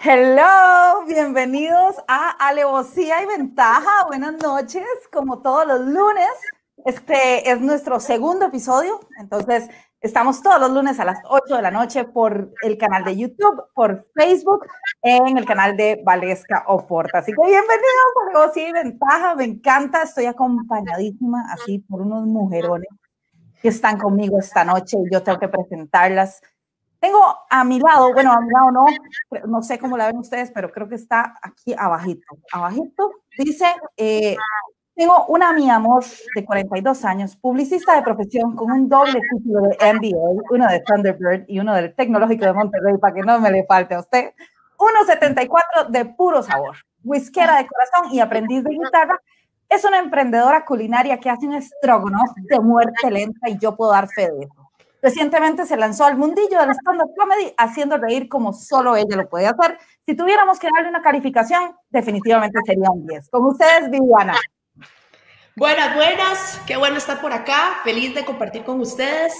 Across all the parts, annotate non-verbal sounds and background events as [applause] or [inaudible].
Hello, bienvenidos a Alevosía y Ventaja. Buenas noches, como todos los lunes. Este es nuestro segundo episodio, entonces estamos todos los lunes a las 8 de la noche por el canal de YouTube, por Facebook, en el canal de Valesca Oporta. Así que bienvenidos a Alevosía y Ventaja. Me encanta, estoy acompañadísima así por unos mujerones que están conmigo esta noche y yo tengo que presentarlas. Tengo a mi lado, bueno, a mi lado no, no sé cómo la ven ustedes, pero creo que está aquí abajito. Abajito dice, eh, tengo una mi amor de 42 años, publicista de profesión con un doble título de MBA, uno de Thunderbird y uno del Tecnológico de Monterrey, para que no me le falte a usted. 1,74 de puro sabor, whiskera de corazón y aprendiz de guitarra. Es una emprendedora culinaria que hace un estrogonoff de muerte lenta y yo puedo dar fe de eso. Recientemente se lanzó al mundillo del stand-up comedy haciendo reír como solo ella lo puede hacer. Si tuviéramos que darle una calificación, definitivamente sería un 10. Con ustedes, Viviana. Buenas, buenas. Qué bueno estar por acá. Feliz de compartir con ustedes.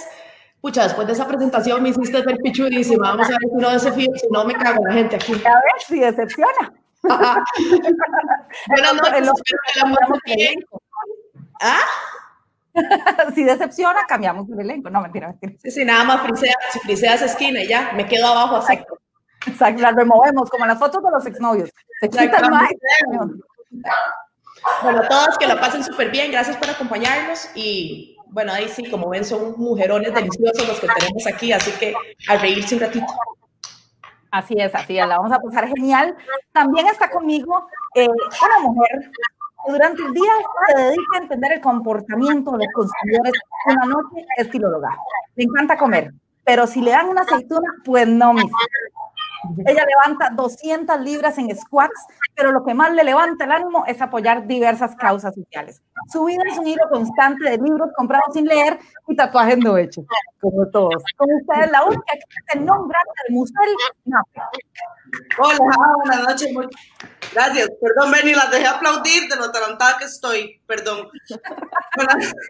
Pucha, después de esa presentación me hiciste ver pichudísima. Vamos a ver si no desafío, si no me cago la gente aquí. A ver si decepciona. [laughs] Buenas noches. ¿Ah? [laughs] si decepciona, cambiamos el elenco. No, mentira, mentira. Sí, sí, nada más frisea, si frisea esa esquina y ya, me quedo abajo así. Exacto, la removemos, como las fotos de los exnovios. Se quitan más. Bueno, todos que la pasen súper bien, gracias por acompañarnos y bueno, ahí sí, como ven, son mujerones deliciosos los que tenemos aquí, así que a reírse un ratito. Así es, así es, la vamos a pasar genial. También está conmigo eh, una mujer durante el día se dedica a entender el comportamiento de los consumidores, una noche es filóloga. Le encanta comer, pero si le dan una aceituna, pues no, mis ella levanta 200 libras en squats, pero lo que más le levanta el ánimo es apoyar diversas causas sociales. Su vida es un hilo constante de libros comprados sin leer y tatuajes no hechos, como todos. Con ustedes, la única que es el nombre del museo. Hola, buenas noches. Gracias. Perdón, Benny, las dejé aplaudir de lo talentada que estoy. Perdón. [laughs]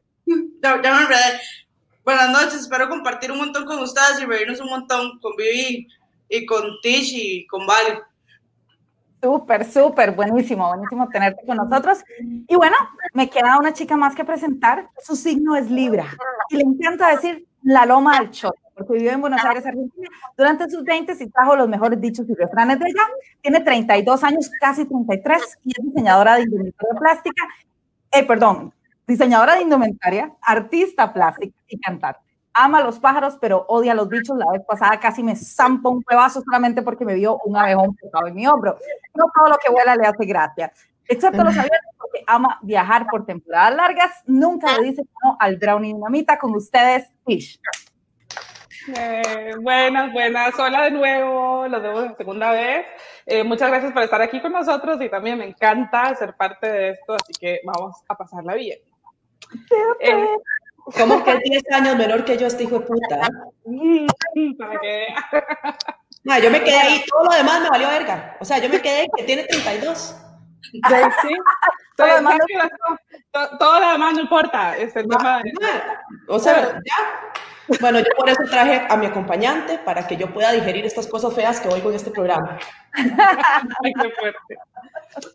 Buenas, noches, espero compartir un montón con ustedes y reírnos un montón con Vivi y con Tish y con Vale. Súper, súper, buenísimo, buenísimo tenerte con nosotros. Y bueno, me queda una chica más que presentar. Su signo es Libra y le encanta decir la loma del choto, porque vive en Buenos Aires, Argentina. Durante sus 20 y trajo los mejores dichos y refranes de ella. Tiene 32 años, casi 33, y es diseñadora de indumentaria plástica. Eh, perdón, diseñadora de indumentaria, artista plástica y cantante ama los pájaros, pero odia los bichos. La vez pasada casi me zampa un pedazo solamente porque me vio un abejón pegado en mi hombro. No todo lo que vuela le hace gracia, excepto los aviones, porque ama viajar por temporadas largas. Nunca le dice no al brownie dinamita. Con ustedes, Fish. Eh, buenas, buenas. Hola de nuevo, los vemos en segunda vez. Eh, muchas gracias por estar aquí con nosotros y también me encanta ser parte de esto, así que vamos a pasarla bien. Eh, ¿Cómo que 10 años menor que yo este hijo de puta? [laughs] Para que... Yo me quedé ahí, todo lo demás me valió verga. O sea, yo me quedé que tiene 32. Sí, todo, lo demás no, todo, lo demás no importa. Es el tema O sea, ya. Bueno, yo por eso traje a mi acompañante para que yo pueda digerir estas cosas feas que oigo en este programa. [laughs] Ay, qué fuerte.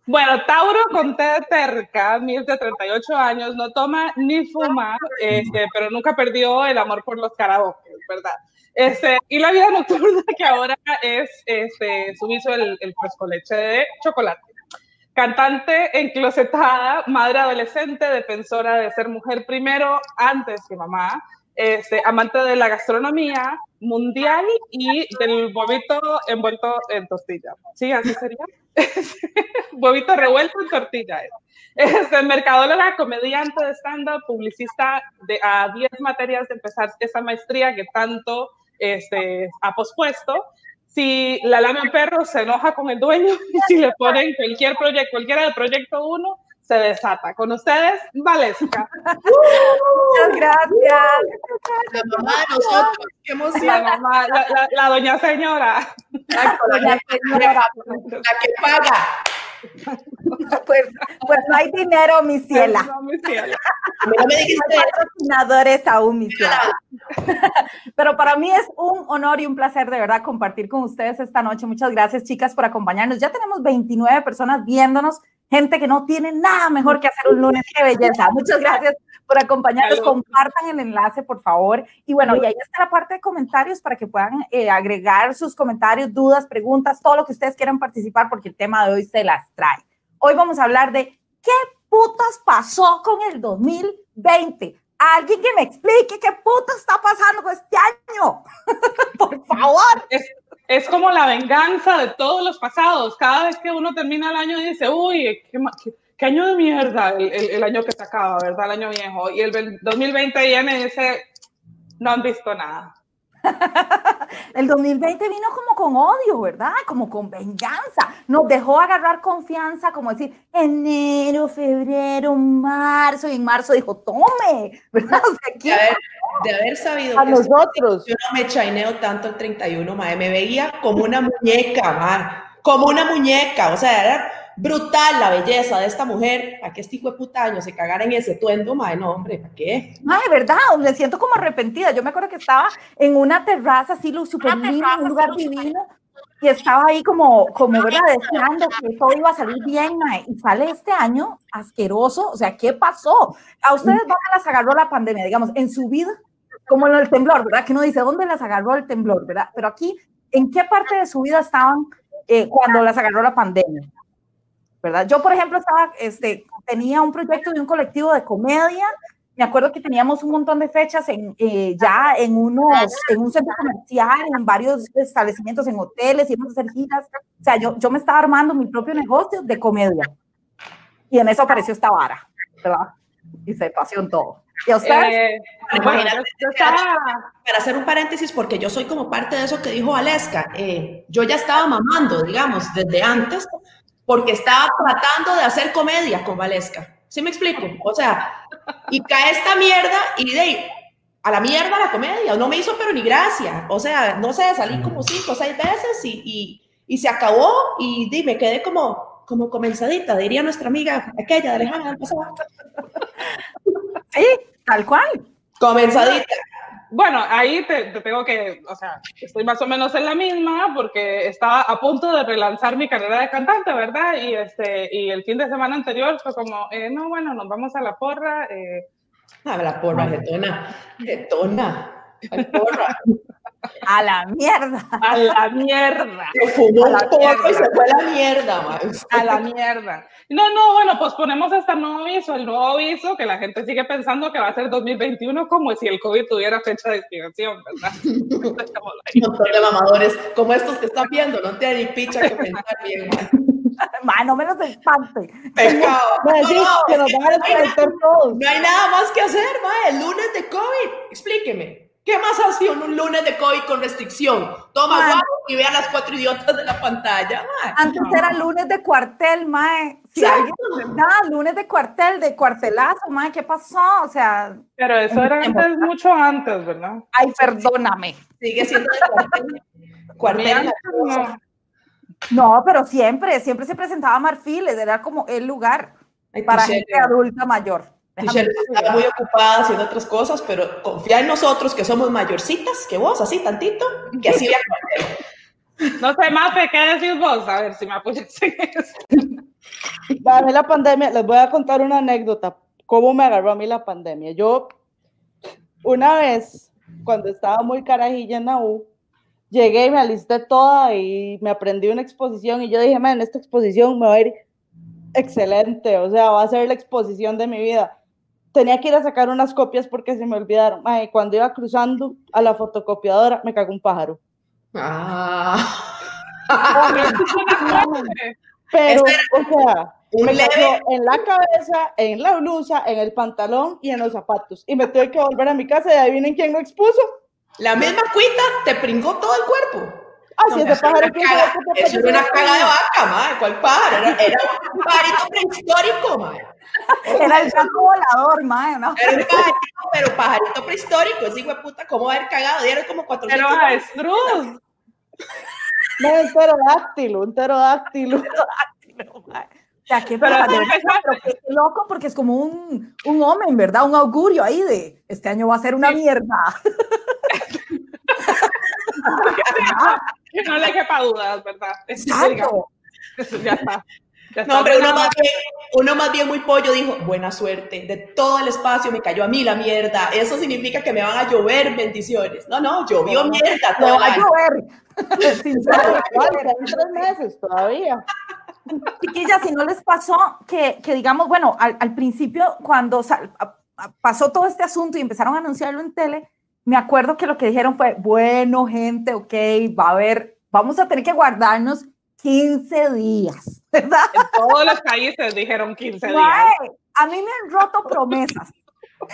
Bueno, Tauro con T terca, de 38 años, no toma ni fuma, este, pero nunca perdió el amor por los karaoke, ¿verdad? Este, y la vida nocturna [laughs] que ahora es este, sumiso el, el leche de chocolate. Cantante enclosetada, madre adolescente, defensora de ser mujer primero antes que mamá, este, amante de la gastronomía mundial y del huevito envuelto en tortilla. ¿Sí? ¿Así sería? [laughs] huevito revuelto en tortilla. Este, mercadóloga, comediante de stand-up, publicista de, a 10 materias de empezar esa maestría que tanto este, ha pospuesto. Si la lama perro se enoja con el dueño, [laughs] si le ponen cualquier proyecto, cualquiera del proyecto 1, se desata. Con ustedes, Valesca. Muchas gracias. La mamá de nosotros, qué emoción. La, mamá, la, doña señora. La, doña señora, la que paga. Pues, pues no hay dinero, mi ciela. No, mi ciela. No me dijiste No hay patrocinadores aún, mi ciela. Pero para mí es un honor y un placer de verdad compartir con ustedes esta noche. Muchas gracias, chicas, por acompañarnos. Ya tenemos 29 personas viéndonos, gente que no tiene nada mejor que hacer un lunes. ¡Qué belleza! Muchas gracias por acompañarnos. Compartan el enlace, por favor. Y bueno, y ahí está la parte de comentarios para que puedan eh, agregar sus comentarios, dudas, preguntas, todo lo que ustedes quieran participar, porque el tema de hoy se las trae. Hoy vamos a hablar de qué putas pasó con el 2020. Alguien que me explique qué putas está pasando con este año. [laughs] por favor. Es, como la venganza de todos los pasados. Cada vez que uno termina el año dice, uy, qué, qué- qué año de mierda el, el- año que se acaba, ¿verdad? El año viejo. Y el ve- 2020 viene y dice, no han visto nada. [laughs] El 2020 vino como con odio, ¿verdad? Como con venganza. Nos dejó agarrar confianza, como decir, enero, febrero, marzo. Y en marzo dijo, tome, ¿verdad? O sea, de ¿quién- haber, de haber sabido A que nosotros. yo no me chaineo tanto el 31, mae. Me veía como una muñeca, mae. Como una muñeca. O sea, era brutal la belleza de esta mujer. ¿Para que este hijo de puta año se cagara en ese tuendo, mae? No, hombre, ¿para qué? Ay, ¿verdad? Me siento como arrepentida. Yo me acuerdo que estaba en una terraza así, lo súper lindo, en un lugar divino. Y estaba ahí como, como, ¿verdad? Deseando que todo iba a salir bien, mae. Y sale este año asqueroso. O sea, ¿qué pasó? A ustedes van a las agarró la pandemia, digamos, en su vida, como en el temblor, ¿verdad? Que uno dice, ¿dónde las agarró el temblor, verdad? Pero aquí, ¿en qué parte de su vida estaban eh, cuando las agarró la pandemia? ¿Verdad? Yo, por ejemplo, estaba, este, tenía un proyecto de un colectivo de comedia me acuerdo que teníamos un montón de fechas en, eh, ya en unos, en un centro comercial, en varios establecimientos, en hoteles, íbamos a hacer giras. O sea, yo, yo me estaba armando mi propio negocio de comedia. Y en eso apareció esta vara, ¿verdad? Y se pasó en todo. ¿Y a ustedes? Eh, Bueno, yo estaba, Para hacer un paréntesis, porque yo soy como parte de eso que dijo Aleska, eh, yo ya estaba mamando, digamos, desde antes, porque estaba tratando de hacer comedia con Valesca. ¿Sí me explico? O sea, y cae esta mierda y de ahí, a la mierda la comedia, no me hizo pero ni gracia. O sea, no sé, salí como cinco o seis veces y, y, y se acabó y di, me quedé como, como comenzadita, diría nuestra amiga aquella de Alejandra. Sí, tal cual. Comenzadita. Bueno, ahí te, te tengo que, o sea, estoy más o menos en la misma porque estaba a punto de relanzar mi carrera de cantante, ¿verdad? Y, este, y el fin de semana anterior fue como, eh, no, bueno, nos vamos a la porra. eh, Ah, la porra, getona. Getona. Ay, porra. A la mierda. a la mierda. Se fumó A un la porro y se fue a la mierda, man. A la mierda. No, no, bueno, pues ponemos hasta el nuevo aviso, el nuevo aviso que la gente sigue pensando que va a ser 2021 como si el COVID tuviera fecha de expiración, ¿verdad? Un montón de mamadores como estos que están viendo, no tienen ni picha que pensar bien, man. [laughs] Ma, no me los espante. Pecado. No, que nos van a desconectar todos. no hay nada más que hacer, ma. El lunes de COVID. Explíqueme. ¿Qué más hace un un lunes de COVID con restricción? Toma Ma. guapo y vea las cuatro idiotas de la pantalla, ma. Antes era lunes de cuartel, mae. Si Exacto. alguien, ¿verdad? Lunes de cuartel, de cuartelazo, mae, ¿qué pasó? O sea, Pero eso era antes, mucho antes, ¿verdad? ay, perdóname. Sigue siendo de cuartel. Cuartel. No. No, pero siempre, siempre se presentaba Marfiles, era como el lugar Ay, para gente adulta mayor. Michelle estaba muy ocupada haciendo otras cosas, pero confía en nosotros que somos mayorcitas que vos, así tantito, que así. [laughs] No sé, Mafe, ¿qué decís vos? A ver si me apoyas en eso. A mí la pandemia, les voy a contar una anécdota, cómo me agarró a mí la pandemia. Yo, una vez, cuando estaba muy carajilla en la U, llegué y me alisté toda y me aprendí una exposición y yo dije, man, esta exposición me va a ir excelente, o sea, va a ser la exposición de mi vida. Tenía que ir a sacar unas copias porque se me olvidaron. Ay, cuando iba cruzando a la fotocopiadora, me cagó un pájaro. Ah. [laughs] Pero, o sea, me cayó en la cabeza, en la blusa, en el pantalón y en los zapatos. Y me tuve que volver a mi casa y adivinen quién lo expuso. La misma cuita te pringó todo el cuerpo. Así No, es, de pájaro Eso era una caga de vaca, madre. ¿Cuál pájaro? Era, era un pajarito prehistórico, madre. Era el gato volador, mae, ¿no? Era un pajarito, pero pajarito prehistórico. Ese hijo de puta, ¿cómo va a haber cagado? Dieron como 400. Pero avestruz. No, un pterodáctilo, un pterodáctilo. O sea, qué, Pero pero qué- qué loco porque es como un, un omen, ¿verdad? Un augurio ahí de este año va a ser una Sí. mierda. [laughs] Que no le quepa dudas, ¿verdad? Exacto. Eso ya está. No, pero uno más, bien, uno más bien muy pollo dijo, buena suerte, de todo el espacio me cayó a mí la mierda, eso significa que me van a llover bendiciones. No, no, llovió mierda No todo el va a llover. [laughs] [laughs] Tres meses todavía. Chiquillas, si no les pasó que, que digamos, bueno, al, al principio cuando sal- a- a- pasó todo este asunto y empezaron a anunciarlo en tele, me acuerdo que lo que dijeron fue, bueno, gente, ok, va a haber, vamos a tener que guardarnos 15 días, [laughs] ¿verdad? En todos los países dijeron 15 días. Mae, a mí me han roto promesas. [laughs]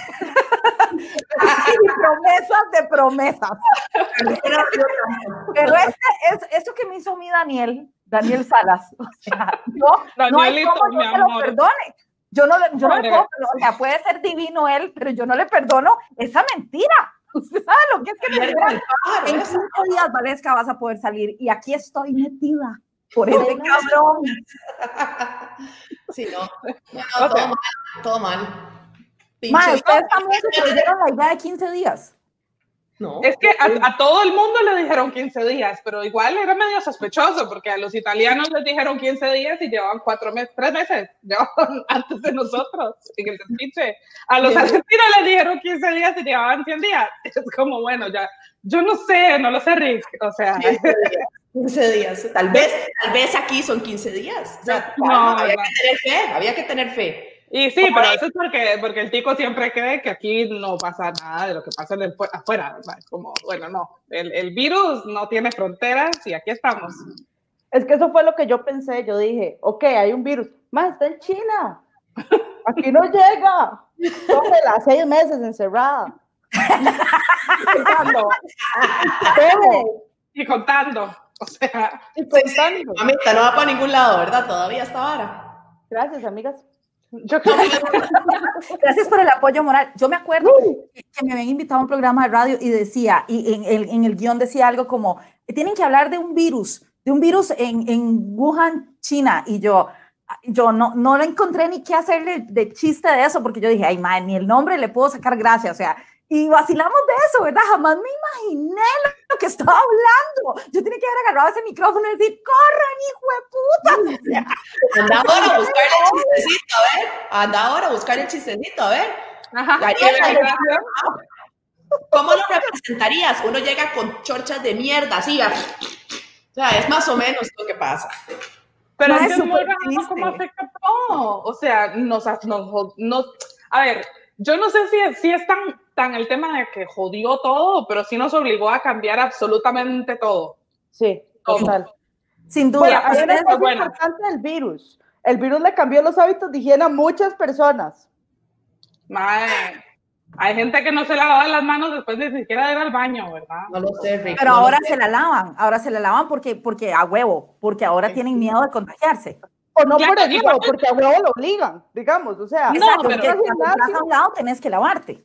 y promesas de promesas. Pero este, es, eso que me hizo mi Daniel, Daniel Salas, o sea, yo, no hay Danielito, cómo yo mi te lo perdone. Yo no, le- yo no le puedo, o sea, puede ser divino él, pero yo no le perdono esa mentira. Usted sabe lo que es que me del pájaro, en. 15 días, Valesca, vas a poder salir. Y aquí estoy metida por ese cabrón. [laughs] Sí, no. No, no, Ok. todo mal, todo mal. Dios. ustedes también se creyeron la idea de 15 días. No. Es que a, a todo el mundo le dijeron 15 días, pero igual era medio sospechoso porque a los italianos les dijeron 15 días y llevaban cuatro meses, tres meses, [laughs] llevaban antes de nosotros en el despiche. A los Sí. argentinos les dijeron 15 días y llevaban 100 días. [laughs] Es como, bueno, ya, yo no sé, no lo sé, Rick. O sea, 15 días. 15 días. Tal vez, tal vez aquí son 15 días. O sea, No, había no. que tener fe, había que tener fe. y sí, pero eso es porque, porque el tico siempre cree que aquí no pasa nada de lo que pasa en el, fu- afuera. ¿verdad? Como, bueno, no, el, el virus no tiene fronteras y aquí estamos. Es que eso fue lo que yo pensé. Yo dije, ok, hay un virus. Más está en China. Aquí no llega. Tómela, seis meses encerrada. Pensando, "Tome", Y contando, [laughs] o sea, y pensando. Mamita, no va para ningún lado, ¿verdad? Todavía está vara. Gracias, amigas. yo creo que [laughs] Gracias por el apoyo moral. Yo me acuerdo que, que me habían invitado a un programa de radio y decía, y en el, en el guion decía algo como, tienen que hablar de un virus, de un virus en, en Wuhan, China. Y yo, yo no, no le encontré ni qué hacerle de chiste de eso, porque yo dije, ay, madre, ni el nombre le puedo sacar gracia. O sea, y vacilamos de eso, ¿verdad? Jamás me imaginé lo que estaba hablando. Yo tenía que haber agarrado ese micrófono y decir, corran, hijo de puta. Anda ahora a buscar el chistecito, a ver. Anda ahora a buscar el chistecito, a ver. Ajá. ¿Cómo lo representarías? Uno llega con chorchas de mierda, así. O sea, es más o menos lo que pasa. Pero No, es es que es muy súper raro triste. cómo afecta todo. O sea, nos, nos, nos- a ver, yo no sé si, es- si es tan, tan el tema de que jodió todo, pero sí nos obligó a cambiar absolutamente todo. Sí, total. sin duda. Bueno, hay una cosa buena. importante del virus. El virus le cambió los hábitos de higiene a muchas personas. Mae, hay gente que no se lavaba las manos después de ni siquiera de ir al baño, ¿verdad? No lo sé, Rick. Pero no ahora sé. se la lavan, ahora se la lavan porque, porque a huevo, porque ahora tienen miedo de contagiarse. O no Claro, por el huevo, porque a huevo lo obligan, digamos. O sea, No, pero- porque cuando entras a un lado tenés que lavarte.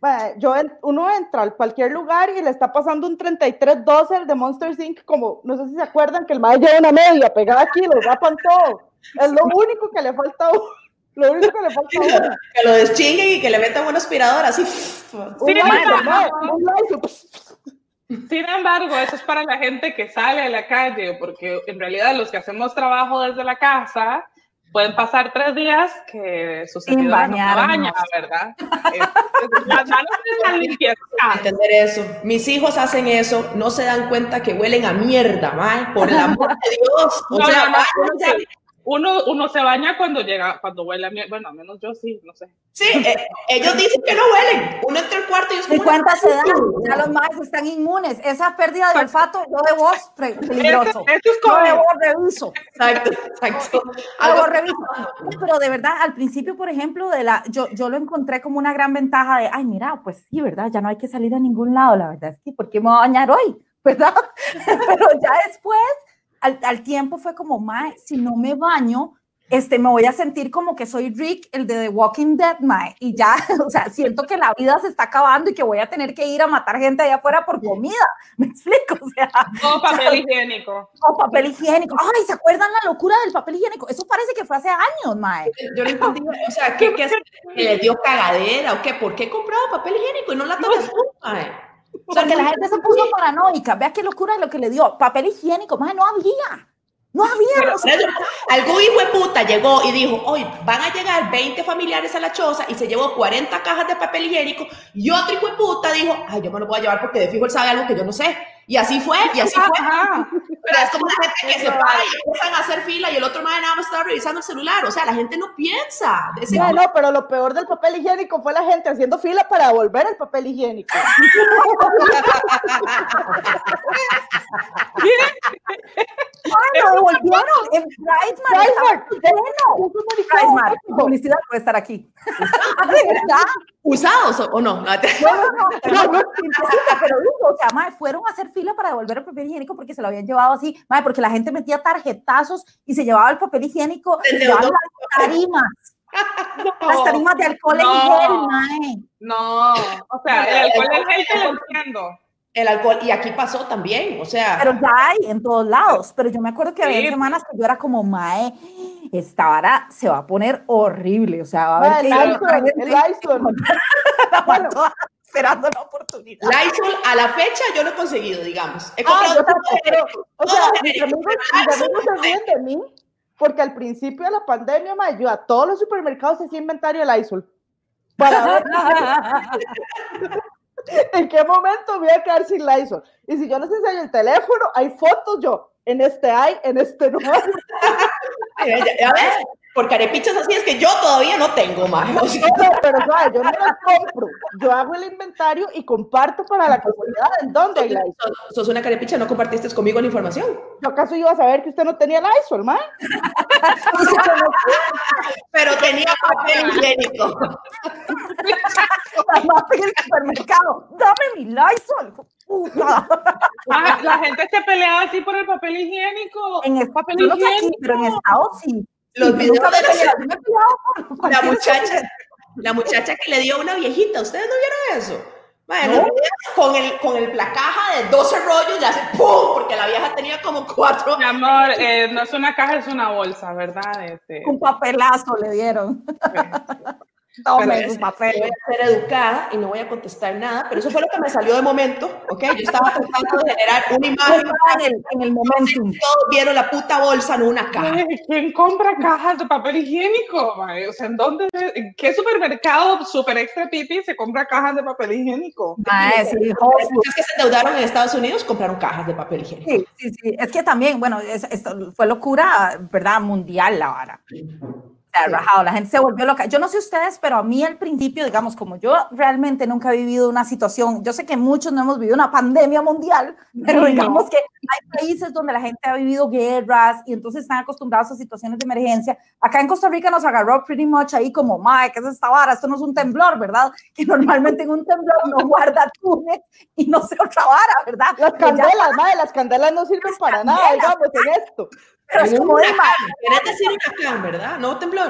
mae, yo uno entra a cualquier lugar y le está pasando un 33 12 de Monster Inc. como, no sé si se acuerdan que el mae lleva una media pegada aquí, lo rapan todo. Es lo único que le falta a uno. Lo único que le falta a uno. Que lo deschinguen y que le metan una aspiradora así. Un Sí, un Sin embargo, eso es para la gente que sale a la calle, porque en realidad los que hacemos trabajo desde la casa pueden pasar tres días que su servidora no baña, ¿verdad? Las manos están limpias. entender eso. Mis hijos hacen eso, no se dan cuenta que huelen a mierda, mae, por el amor de Dios. O No, sea, no, no, uno, se, uno, se baña cuando llega, cuando huele a mierda. Bueno, al menos yo sí, no sé. sí, eh, ellos dicen que no huelen. Uno entra al cuarto y es como cuenta se dan, ya los más están inmunes. Esa pérdida de olfato, yo de pre- peligroso. Esto, es Yo de como, voz reviso. Exacto, exacto. Algo- de reviso. Pero de verdad, al principio, por ejemplo, de la, yo, yo lo encontré como una gran ventaja de, ay, mira, pues sí, ¿verdad? Ya no hay que salir a ningún lado. La verdad es que, ¿por qué me voy a bañar hoy? [laughs] ¿Verdad? [laughs] Pero ya después, al, al tiempo fue como, mae, si no me baño, este, me voy a sentir como que soy Rick, el de The Walking Dead, mae, y ya, [laughs] o sea, siento que la vida se está acabando y que voy a tener que ir a matar gente allá afuera por comida, [laughs] ¿me explico? O sea, [laughs] O papel higiénico. o papel higiénico. Ay, ¿se acuerdan la locura del papel higiénico? Eso parece que fue hace años, mae. Yo no entendí, o sea, ¿qué, qué, que le dio cagadera o qué? ¿Por qué compraba papel higiénico y no la de atún, mae? O sea, que la gente se puso paranoica. Vea qué locura es lo que le dio. Papel higiénico, mae, no había. No había. Algún hijo de puta llegó y dijo, hoy van a llegar 20 familiares a la choza y se llevó 40 cajas de papel higiénico y otro hijo de puta dijo, ay, yo me lo voy a llevar porque de fijo él sabe algo que yo no sé. Y así fue, y así fue. Pero es como la gente que se para y empiezan a hacer fila y el otro madre nada más estaba revisando el celular. O sea, la gente no piensa. No, no, pero lo peor del papel higiénico fue la gente haciendo fila para devolver el papel higiénico. Ay, lo devolvieron en Pride Pride publicidad puede estar aquí. ¿De verdad? ¿Usados o, o no? No, No, no, no, pero, no, pero digo, o sea, mae, fueron a hacer fila para devolver el papel higiénico porque se lo habían llevado así, mae, porque la gente metía tarjetazos y se llevaba el papel higiénico, llevaban endeudó. las tarimas, [laughs] las tarimas de alcohol en No. gel, mae. No, o sea, el alcohol en gel te lo entiendo. El alcohol, y aquí pasó también, o sea, Pero ya hay en todos lados. Pero yo me acuerdo que había semanas que yo era como, mae, esta vara se va a poner horrible. O sea, va a haber que el Lysol, [laughs] esperando la oportunidad. Lysol a la fecha yo lo he conseguido, digamos. He Ah, yo pero, o sea, mis amigos, mis amigos se ríen de mí porque al principio de la pandemia, ma, yo a todos los supermercados hacía inventario de Lysol para [laughs] ver [laughs] en qué momento voy a quedar sin Lysol. Y si yo les enseño el teléfono, hay fotos yo, en este hay, en este no [laughs] ya- ya ves, por carepichas así es que yo todavía no tengo más. No, no, pero ¿sabes? yo no las compro, yo hago el inventario y comparto para la comunidad en dónde hay Lysol. sos, sos una carepicha, no compartiste conmigo la información. ¿Yo acaso iba a saber que usted no tenía Lysol, ma? [laughs] Pero tenía papel higiénico. El supermercado, dame mi Lysol. Puta. La gente se peleaba así por el papel higiénico. En el papel aquí, higiénico. pero en Estados sí. Los Sí, videos de la- [laughs] La muchacha, la muchacha que le dio a una viejita, ¿ustedes no vieron eso? Bueno, con, el, con el, la caja de 12 rollos le hace ¡pum! Porque la vieja tenía como cuatro. Mi amor, eh, no es una caja, es una bolsa, ¿verdad? Este, Un papelazo le dieron. [laughs] Tome su papel. Voy a ser educada y no voy a contestar nada, pero eso fue lo que me salió de momento, ¿ok? Yo estaba tratando de generar una imagen. En el, en el momentum. Todos vieron la puta bolsa, no una caja. ¿Quién compra cajas de papel higiénico? mae? O sea, ¿en dónde? ¿En qué supermercado super extra pipi se compra cajas de papel higiénico? Mae, sí, muchas que se endeudaron en Estados Unidos compraron cajas de papel higiénico. Sí, sí, sí. Es que también, bueno, es- esto fue locura, ¿verdad? Mundial la vara. Rajado, la gente se volvió loca. Yo no sé ustedes, pero a mí al principio, digamos, como yo realmente nunca he vivido una situación, yo sé que muchos no hemos vivido una pandemia mundial, [laughs] pero No. digamos que hay países donde la gente ha vivido guerras y entonces están acostumbrados a situaciones de emergencia. Acá en Costa Rica nos agarró pretty much ahí como, mae, ¿qué es esta vara? Esto no es un temblor, ¿verdad? Que [laughs] normalmente en un temblor no guarda túnel y no sé otra vara, ¿verdad? Las Que ya- candelas, madre, las candelas no sirven para nada, candelas. digamos, en esto. pero es como de, mae, ¿Querés decir huracán, verdad? No temblor.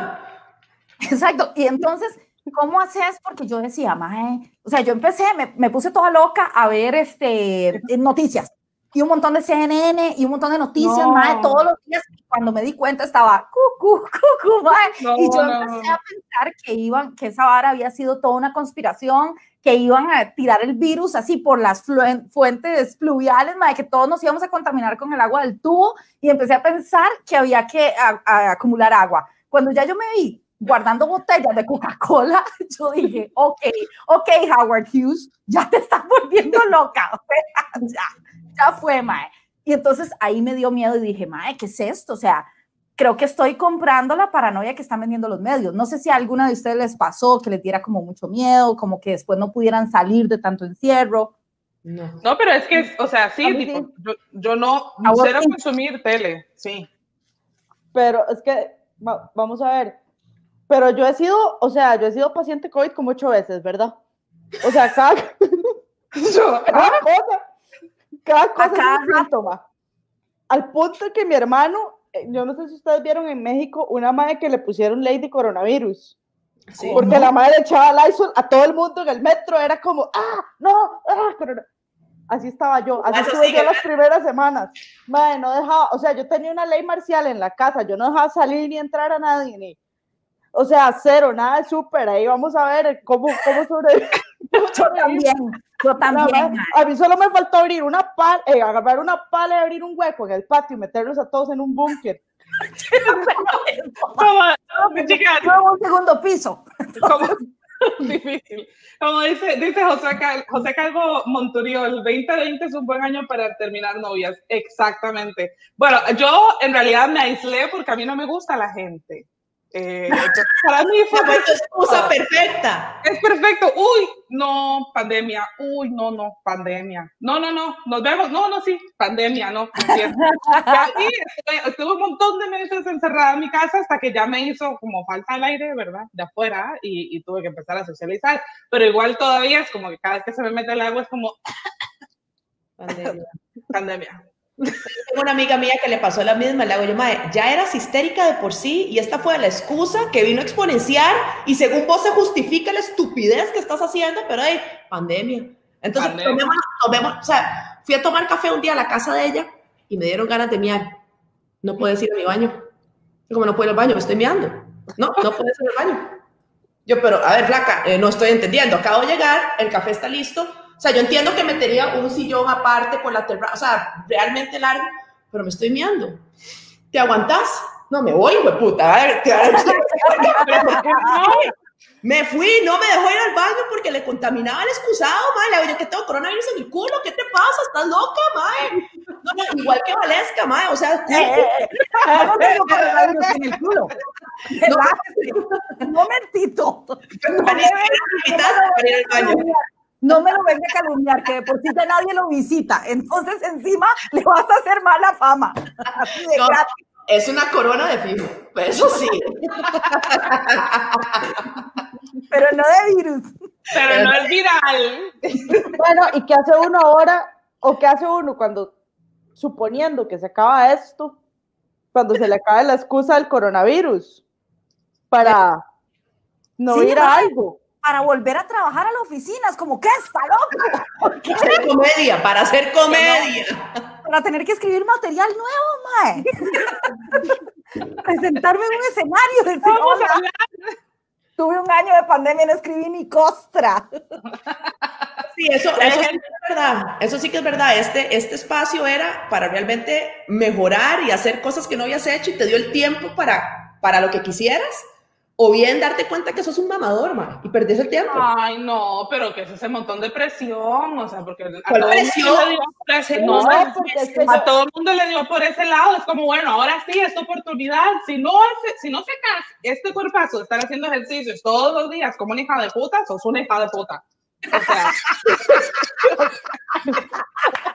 Exacto. Y entonces, ¿cómo haces? Porque yo decía, mae, o sea, yo empecé, me, me puse toda loca a ver este, noticias y un montón de CNN y un montón de noticias, No. mae, todos los días. Cuando me di cuenta estaba, cucu, cucu, mae. No, y yo empecé no. a pensar que iban, que esa vara había sido toda una conspiración, que iban a tirar el virus así por las fuentes fluviales, mae, que todos nos íbamos a contaminar con el agua del tubo. Y empecé a pensar que había que a- a acumular agua. Cuando ya yo me vi guardando botellas de Coca-Cola, [laughs] yo dije, ok, ok, Howard Hughes, ya te estás volviendo [laughs] loca, o sea, ya, ya fue, mae. Y entonces ahí me dio miedo y dije, mae, ¿qué es esto? O sea, creo que estoy comprando la paranoia que están vendiendo los medios. No sé si a alguna de ustedes les pasó que les diera como mucho miedo, como que después no pudieran salir de tanto encierro. No. No, pero es que, o sea, sí, tipo, yo, yo no, cero sí. consumir tele, sí. Pero es que, va- vamos a ver, pero yo he sido, o sea, yo he sido paciente COVID como ocho veces, ¿verdad? O sea, cada, [laughs] Yo, cada cosa, cada cosa cada es un síntoma. Al punto que mi hermano eh, yo no sé si ustedes vieron en México una madre que le pusieron ley de coronavirus. Sí. Porque la madre le echaba Lysol a todo el mundo en el metro, era como, ah, no, ah, corona-". Así estaba yo, así estuve yo las primeras semanas. Madre, no dejaba, o sea, yo tenía una ley marcial en la casa, yo no dejaba salir ni entrar a nadie, ni, o sea, cero, nada de súper, ahí vamos a ver cómo, cómo sobrevivir. [laughs] Yo también, yo también. a mí solo me faltó abrir una pala, eh, agarrar una pala y abrir un hueco en el patio y meterlos a todos en un búnker. Como, chicas, Luego un segundo piso. como, [laughs] difícil. Como dice, dice José, Cal- José Calvo Monturiol, 2020 es un buen año para terminar novias. Exactamente. Bueno, yo en realidad me aislé porque a mí no me gusta la gente. Eh, entonces, [laughs] para mí fue tu excusa perfecta. Es perfecto. Uy, no, pandemia. Uy, no, no, pandemia. No, no, no, nos vemos. No, no, sí, pandemia, no. no es cierto. Ya sí, estuve, estuve un montón de meses encerrada en mi casa hasta que ya me hizo como falta el aire, ¿verdad? De afuera y, y tuve que empezar a socializar. Pero igual todavía es como que cada vez que se me mete el agua es como Pandemia. [laughs] pandemia. Tengo una amiga mía que le pasó la misma, le hago yo, mae, ya eras histérica de por sí y esta fue la excusa que vino a exponenciar y según vos se justifica la estupidez que estás haciendo, pero hay pandemia. Entonces, Pandemia. tomemos, tomemos, o sea, fui a tomar café un día a la casa de ella y me dieron ganas de miar. No puedes ir a mi baño. Como no puedo ir al baño, me estoy miando. No, no puedes ir al baño. Yo, pero, a ver, flaca, eh, no estoy entendiendo. Acabo de llegar, el café está listo. O sea, yo entiendo que metería un sillón aparte por la terraza, o sea, realmente largo, pero me estoy miando. ¿Te aguantás? No, me voy, güey, puta. A ver, te- Pero ¿por qué no? me fui, no me dejó ir al baño porque le contaminaba el excusado, madre. Yo que tengo coronavirus en el culo, ¿qué te pasa? ¿Estás loca, madre? No, no, igual que Valesca, madre. O sea, [laughs] No tengo coronavirus en el culo. Relájese. [laughs] Un momentito. Ir al baño. No me lo venga a calumniar, que de por sí ya nadie lo visita. Entonces, encima le vas a hacer mala fama. Así de No, gratis. es una corona de fijo, eso sí. pero no de virus. Pero no es viral. Bueno, ¿y qué hace uno ahora? ¿O qué hace uno cuando, suponiendo que se acaba esto, cuando se le acaba la excusa del coronavirus, para no Sí, ir a algo? Para volver a trabajar a la oficina, es como, ¿qué está loco? ¿Por qué? Hacer comedia, para hacer comedia. Para tener que escribir material nuevo, mae. Presentarme en un escenario. Decir, Vamos a "Hola, hablar. tuve un año de pandemia y no escribí ni costra. Sí, eso, eso sí que es verdad. Eso sí que es verdad. Este, este espacio era para realmente mejorar y hacer cosas que no habías hecho y te dio el tiempo para, para lo que quisieras. O bien darte cuenta que sos un mamador, man, y perdés el tiempo. Ay, no, pero que es ese montón de presión, o sea, porque a ¿Cuál todo el mundo presión? le dio por ese- Sí, no, no, es- porque es que a todo el mundo le dio por ese lado, es como, bueno, ahora sí, es tu oportunidad, si no, si no sacas este cuerpazo de estar haciendo ejercicios todos los días como una hija de puta, sos una hija de puta. O sea, [laughs]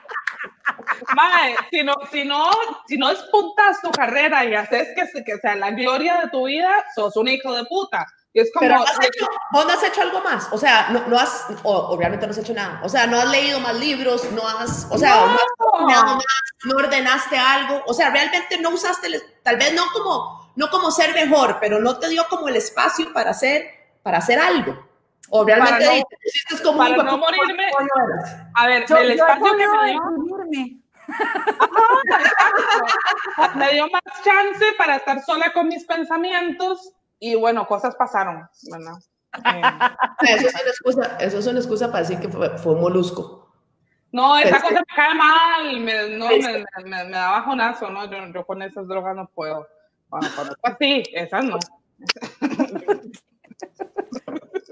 Mae, si no, si no, si no despuntas tu carrera y haces que, que sea la gloria de tu vida, sos un hijo de puta. Y es como, Pero no has hecho, vos no has hecho algo más. O sea, no, no has, o, o realmente no has hecho nada. O sea, no has leído más libros, no has, o sea, no, has cocinado más, no ordenaste algo. O sea, realmente no usaste, tal vez no como, no como ser mejor, pero no te dio como el espacio para hacer, para hacer algo. O realmente Para no- te hiciste como para un no morirme. a ver, Yo, el yo he espacio que me dio, me dio más chance para estar sola con mis pensamientos y bueno, cosas pasaron, ¿verdad? Eh, Eso es una excusa, eso es una excusa para decir que fue, fue un molusco. No, esa Pero cosa me cae mal, me, no, Es me, me, me- da bajonazo, ¿no? Yo, yo con esas drogas no puedo. Bueno, cuando fue así, esas no. [laughs]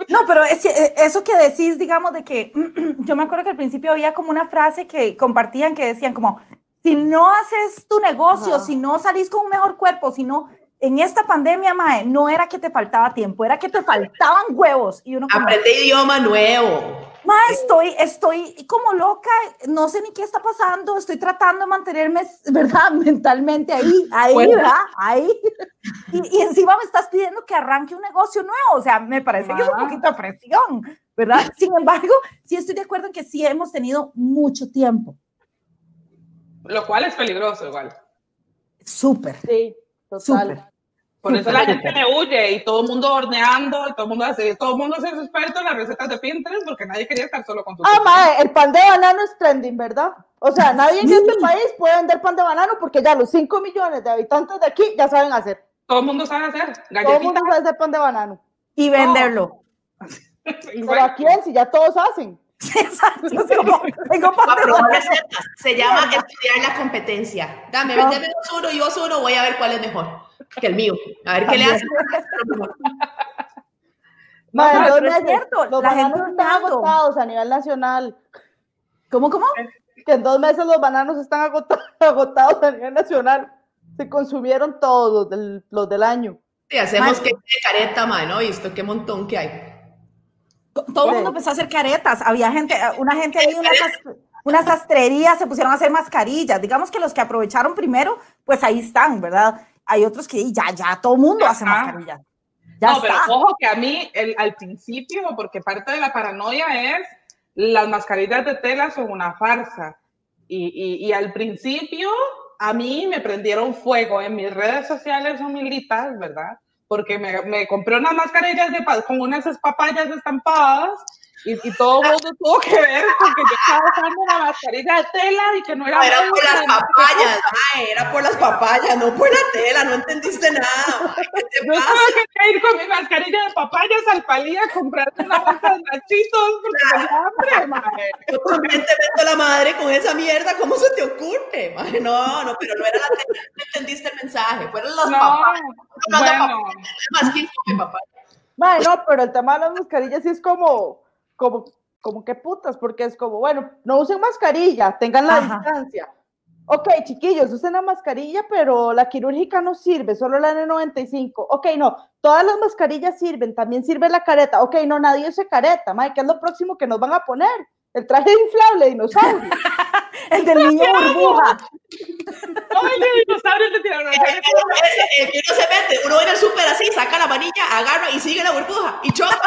No, pero es eh, eso que decís, digamos, de que [clears throat] yo me acuerdo que al principio había como una frase que compartían que decían como, si no haces tu negocio, Ajá. si no salís con un mejor cuerpo, si no, en esta pandemia, mae, no era que te faltaba tiempo, era que te faltaban huevos. Y uno como, Aprende idioma nuevo. mae, estoy, estoy como loca, no sé ni qué está pasando, estoy tratando de mantenerme, ¿verdad? [laughs] Mentalmente ahí, ahí, Bueno. ¿verdad? Ahí. Y, y encima me estás pidiendo que arranque un negocio nuevo, o sea, me parece que es un Ah. poquito de presión, ¿verdad? Sin embargo, sí estoy de acuerdo en que sí hemos tenido mucho tiempo. Lo cual es peligroso igual. Súper. Sí, total. Por eso la gente me huye y todo el mundo horneando, y todo el mundo hace, todo el mundo se es experto en las recetas de Pinterest porque nadie quería estar solo con su Ah, mae, el pan de banano es trending, ¿verdad? O sea, nadie en este país puede vender pan de banano porque ya los 5 millones de habitantes de aquí ya saben hacer. Todo el mundo sabe hacer Todo el mundo sabe hacer pan de banano. Y venderlo. [laughs] Pero ¿a quién? Si ya todos hacen. [laughs] Exacto. Es como, tengo. Se llama estudiar la competencia. Dame, vendeme dos uno y vos uno, voy a ver cuál es mejor que el mío. A ver qué le hace. En [laughs] No, dos es cierto, los la gente bananos están horneando. agotados a nivel nacional. ¿Cómo, cómo? Que en dos meses los bananos están agota- [laughs] agotados a nivel nacional. Se consumieron todos los del, los del año. Sí, hacemos que de careta, mae, ¿no? Visto qué montón que hay. Todo el mundo empezó a hacer caretas. Había gente, una gente ahí, una, una sastrería, se pusieron a hacer mascarillas. Digamos que los que aprovecharon primero, pues ahí están, ¿verdad? Hay otros que ya, ya, todo el mundo hace Ajá. mascarillas. Ya no, pero está. ojo que a mí, el- al principio, porque parte de la paranoia es las mascarillas de tela son una farsa. Y, y, y al principio, a mí me prendieron fuego en mis redes sociales humilitas, ¿verdad? Porque me, me compré unas mascarillas de, pa- con unas papayas estampadas y, y todo el mundo tuvo que ver con que yo estaba usando una mascarilla de tela y que no era... No, era por las no papayas, mae, era por las papayas, no por la tela, no entendiste nada. mae, ¿Qué te Yo pasa? tuve que ir con mi mascarilla de papayas al palí a comprarme una bolsa de nachitos porque tenía hambre, mae. Yo también te meto la madre con esa mierda, ¿cómo se te ocurre? mae? No, no, pero no era la tela, no entendiste el mensaje, fueron las No, papayas. bueno, Más que come papaya. Mae, no, pero el tema de las mascarillas sí es como, como, como que putas, porque es como, bueno, no usen mascarilla, tengan la Ajá. distancia. Ok, chiquillos, usen la mascarilla, pero la quirúrgica no sirve, solo la N95. Ok, no, todas las mascarillas sirven, también sirve la careta. Ok, no, nadie use careta, mae, ¿qué es lo próximo que nos van a poner? El traje inflable de dinosaurio. [laughs] El del niño burbuja. Ay, de dinosaurios te tiraron Ese, el que no se mete, uno en el súper así, saca la manilla, agarra y sigue la burbuja y choca.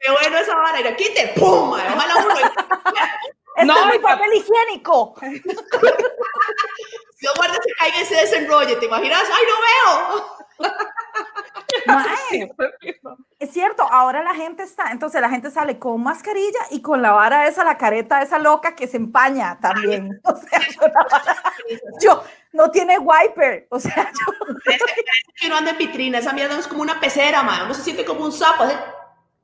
Qué bueno esa vara, y la quite, ¡pum! uno. Este No, es mi papel higiénico. [laughs] Dios guarde se caiga y se desenrolle, ¿te imaginas? ¡Ay, no veo! Es cierto, ahora la gente está, entonces la gente sale con mascarilla y con la vara esa, la careta esa loca que se empaña también. [laughs] O sea, yo, la vara- yo- no tiene wiper. O sea, [laughs] yo- Que uno anda en vitrina, esa mierda es como una pecera, mae. Uno se siente como un sapo.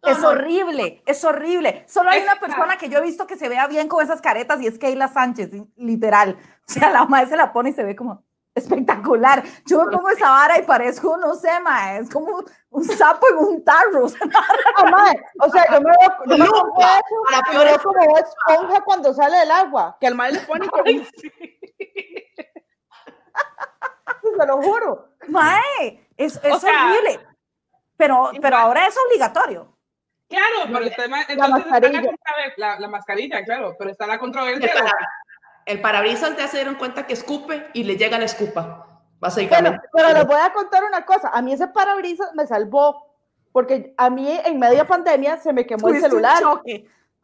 No, es no. horrible, es horrible. Solo hay una persona que yo he visto que se vea bien con esas caretas y es Keila Sánchez, literal. O sea, la madre se la pone y se ve como espectacular. Yo me pongo esa vara y parezco, no sé, ma, es como un sapo en un tarro. O sea, Ah, mae, o sea, yo me veo, yo veo como esponja cuando sale del agua, que el mae le pone como, Ay, sí. [laughs] se lo juro. Mae, es, es O sea, horrible. Pero, pero igual. ahora es obligatorio. Claro, pero el tema, entonces está mascarilla. la, controver- la, la mascarilla, claro, pero está la controversia. El parabrisas ya se dieron cuenta que escupe y le llega la escupa. Bueno, pero les voy a contar una cosa. A mí ese parabrisas me salvó, porque a mí en media pandemia se me quemó el celular.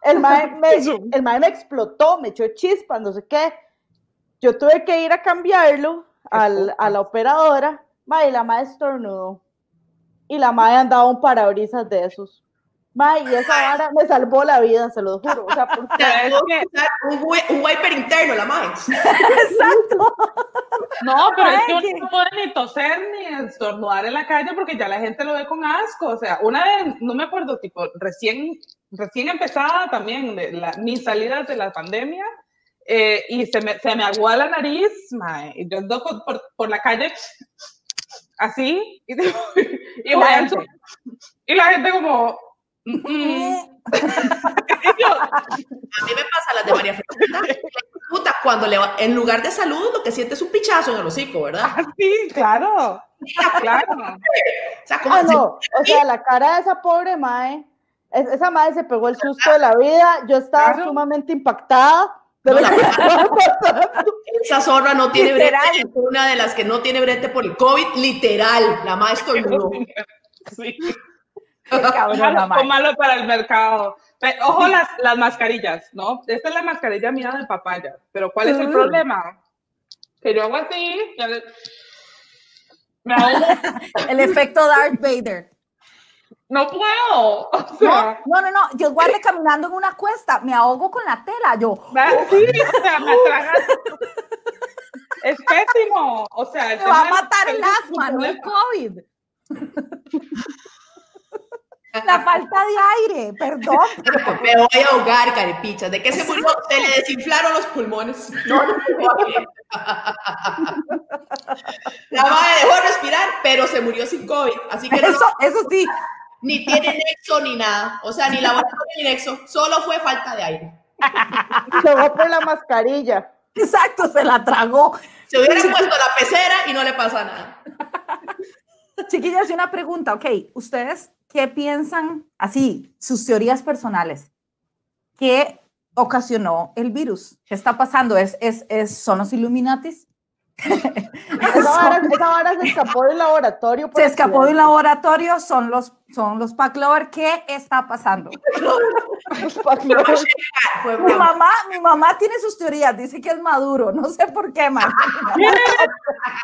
El mae, [laughs] me, el mae me explotó, me echó chispas, no sé qué. Yo tuve que ir a cambiarlo al- a la operadora. Mae, y la mae estornudó. Y la mae andaba un parabrisas de esos. Mae, y esa vara me salvó la vida, se lo juro. O sea, [laughs] es un, un wiper interno, la más. Exacto. No, pero es Ay, que uno no puede ni toser ni estornudar en la calle porque ya la gente lo ve con asco. O sea, una vez, no me acuerdo, tipo, recién, recién empezada también de la, mis salidas de la pandemia eh, y se me, se me aguó la nariz, mae, y yo ando por, por, por la calle así y, [laughs] y al gente. y la gente como... "Mm, mm". Yo, A mí me pasa las de María Fernanda. Puta, cuando le va, en lugar de salud, lo que siente es un pichazo en el hocico, ¿verdad? sí, claro, claro. [laughs] O sea, como Ah, no. O sea, la cara de esa pobre mae, es- esa mae se pegó el susto de la vida. Yo estaba Claro. sumamente impactada. No, la verdad. esa zorra no tiene Literal. brete, es una de las que no tiene brete por el COVID, literal, la maestra. Sí. [laughs] Cabrona, malo, malo para el mercado. Ojo las, las mascarillas, ¿no? Esta es la mascarilla mía de papaya. Pero ¿cuál es el Mm. problema? Que yo hago así, ya le- me ahogo. [laughs] El efecto Darth Vader. no puedo. O No, sea, no, no, no. Yo guardé caminando en una cuesta, me ahogo con la tela. Yo, sí, o sea, me. Es pésimo. O sea, me va a matar el asma, no el COVID. La falta de aire, perdón. [laughs] Me voy a ahogar, caripichas. ¿De qué se murió? Se le desinflaron los pulmones. No, no. La madre dejó de respirar, pero se murió sin COVID. Así que no, Eso, eso sí. ni tiene nexo ni nada. O sea, ni laboratorio ni nexo. Solo fue falta de aire. Se va por la mascarilla. Exacto, se la tragó. Se hubiera puesto la pecera y no le pasa nada. Chiquillas, y una pregunta, ok, ¿ustedes qué piensan, así, sus teorías personales? ¿Qué ocasionó el virus? ¿Qué está pasando? ¿Es, es, es, ¿Son los Illuminatis? [laughs] Esa vara, [laughs] esa vara se escapó del laboratorio. Se escapó de un accidente. laboratorio, son los, son los Paclover. ¿Qué está pasando? [laughs] Mi mamá, mi mamá tiene sus teorías, dice que es Maduro, no sé por qué, man.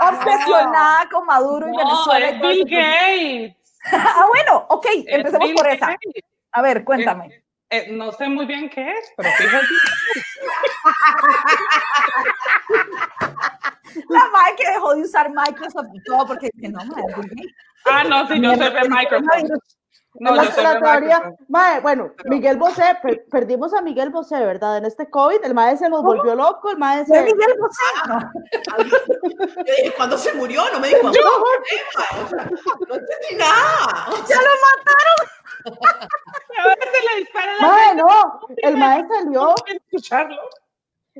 Obsesionada con Maduro y No, Venezuela. es Bill. Gates. [laughs] Ah, bueno, ok, empecemos por esa. A ver, cuéntame. Eh, no sé muy bien qué es, pero fíjate. [laughs] La madre que dejó de usar Microsoft y todo porque dice, no, madre. Ah, no, sí, yo soy de Microsoft. No, la, yo teoría, Microsoft. mae, bueno, Miguel Bosé, per- perdimos a Miguel Bosé, ¿verdad? En este COVID, el maestro se nos volvió loco, el ¿Fue maestro Miguel Bosé? [laughs] Yo ¿cuándo se murió? No me dijo. No entendí nada. ¡Ya lo [laughs] A ver, se le dispara la Mae, no, el maestro salió, escucharlo.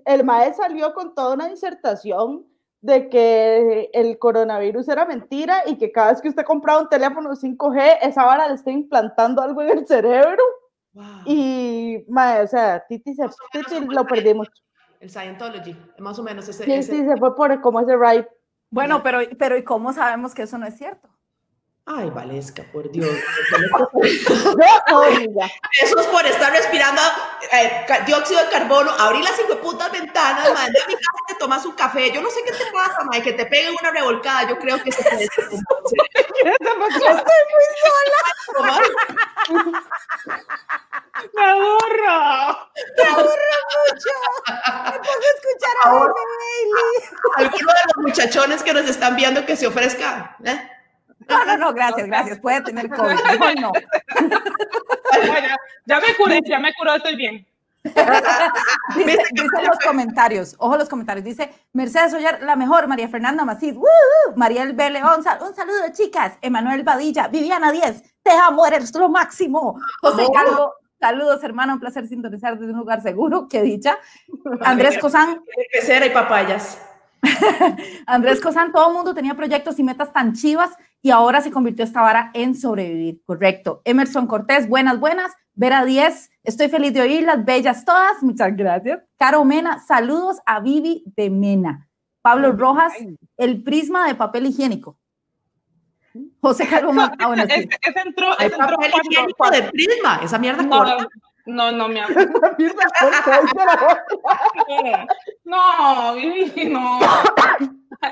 el maestro salió con toda una disertación de que el coronavirus era mentira y que cada vez que usted compraba un teléfono 5G, esa vara le está implantando algo en el cerebro Wow. y, mae, o sea, Titi, se, Titi lo perdimos. El Scientology, más o menos ese. Sí, ese- sí, se fue por como ese ride. Bueno, pero, pero ¿y cómo sabemos que eso no es cierto? Ay, Valesca, por Dios. [laughs] Eso es por estar respirando eh, dióxido de carbono, abrir las cinco putas ventanas, madre, a mi casa te tomas un café. Yo no sé qué te pasa, madre, que te peguen una revolcada. Yo creo que se te [laughs] descompone. [laughs] ¡Me aburro! escuchar a Bailey. Alguno de los muchachones que nos están viendo que se ofrezca. ¿eh? No, no, no, gracias, gracias. Puede tener COVID. Mejor no. Ya, ya, ya me curé, ya me curó, estoy bien. Dice, dice los comentarios, ojo los comentarios, dice Mercedes Oyer, la mejor, María Fernanda Macid, ¡Woo! Mariel B. León, sal- un saludo chicas, Emanuel Badilla, Viviana 10, te amo, eres lo máximo, José Amor. Calvo, saludos hermano, un placer sintonizar desde un lugar seguro, qué dicha, Andrés Cosán, Pecera y papayas. [laughs] Andrés Cosán, todo el mundo tenía proyectos y metas tan chivas y ahora se convirtió esta vara en sobrevivir, correcto. Emerson Cortés, buenas, buenas. Vera 10, estoy feliz de oírlas, bellas todas, muchas gracias. Caro Mena, saludos a Vivi de Mena. Pablo Rojas, el prisma de papel higiénico. José Calvo, Ma- ah, bueno, sí. [laughs] Ese, ese entró, Hay entró papel cuando- higiénico de prisma. Esa mierda No, corta. no, no, mi amor. [laughs] Esa mierda corta. [laughs] No, Vivi, no.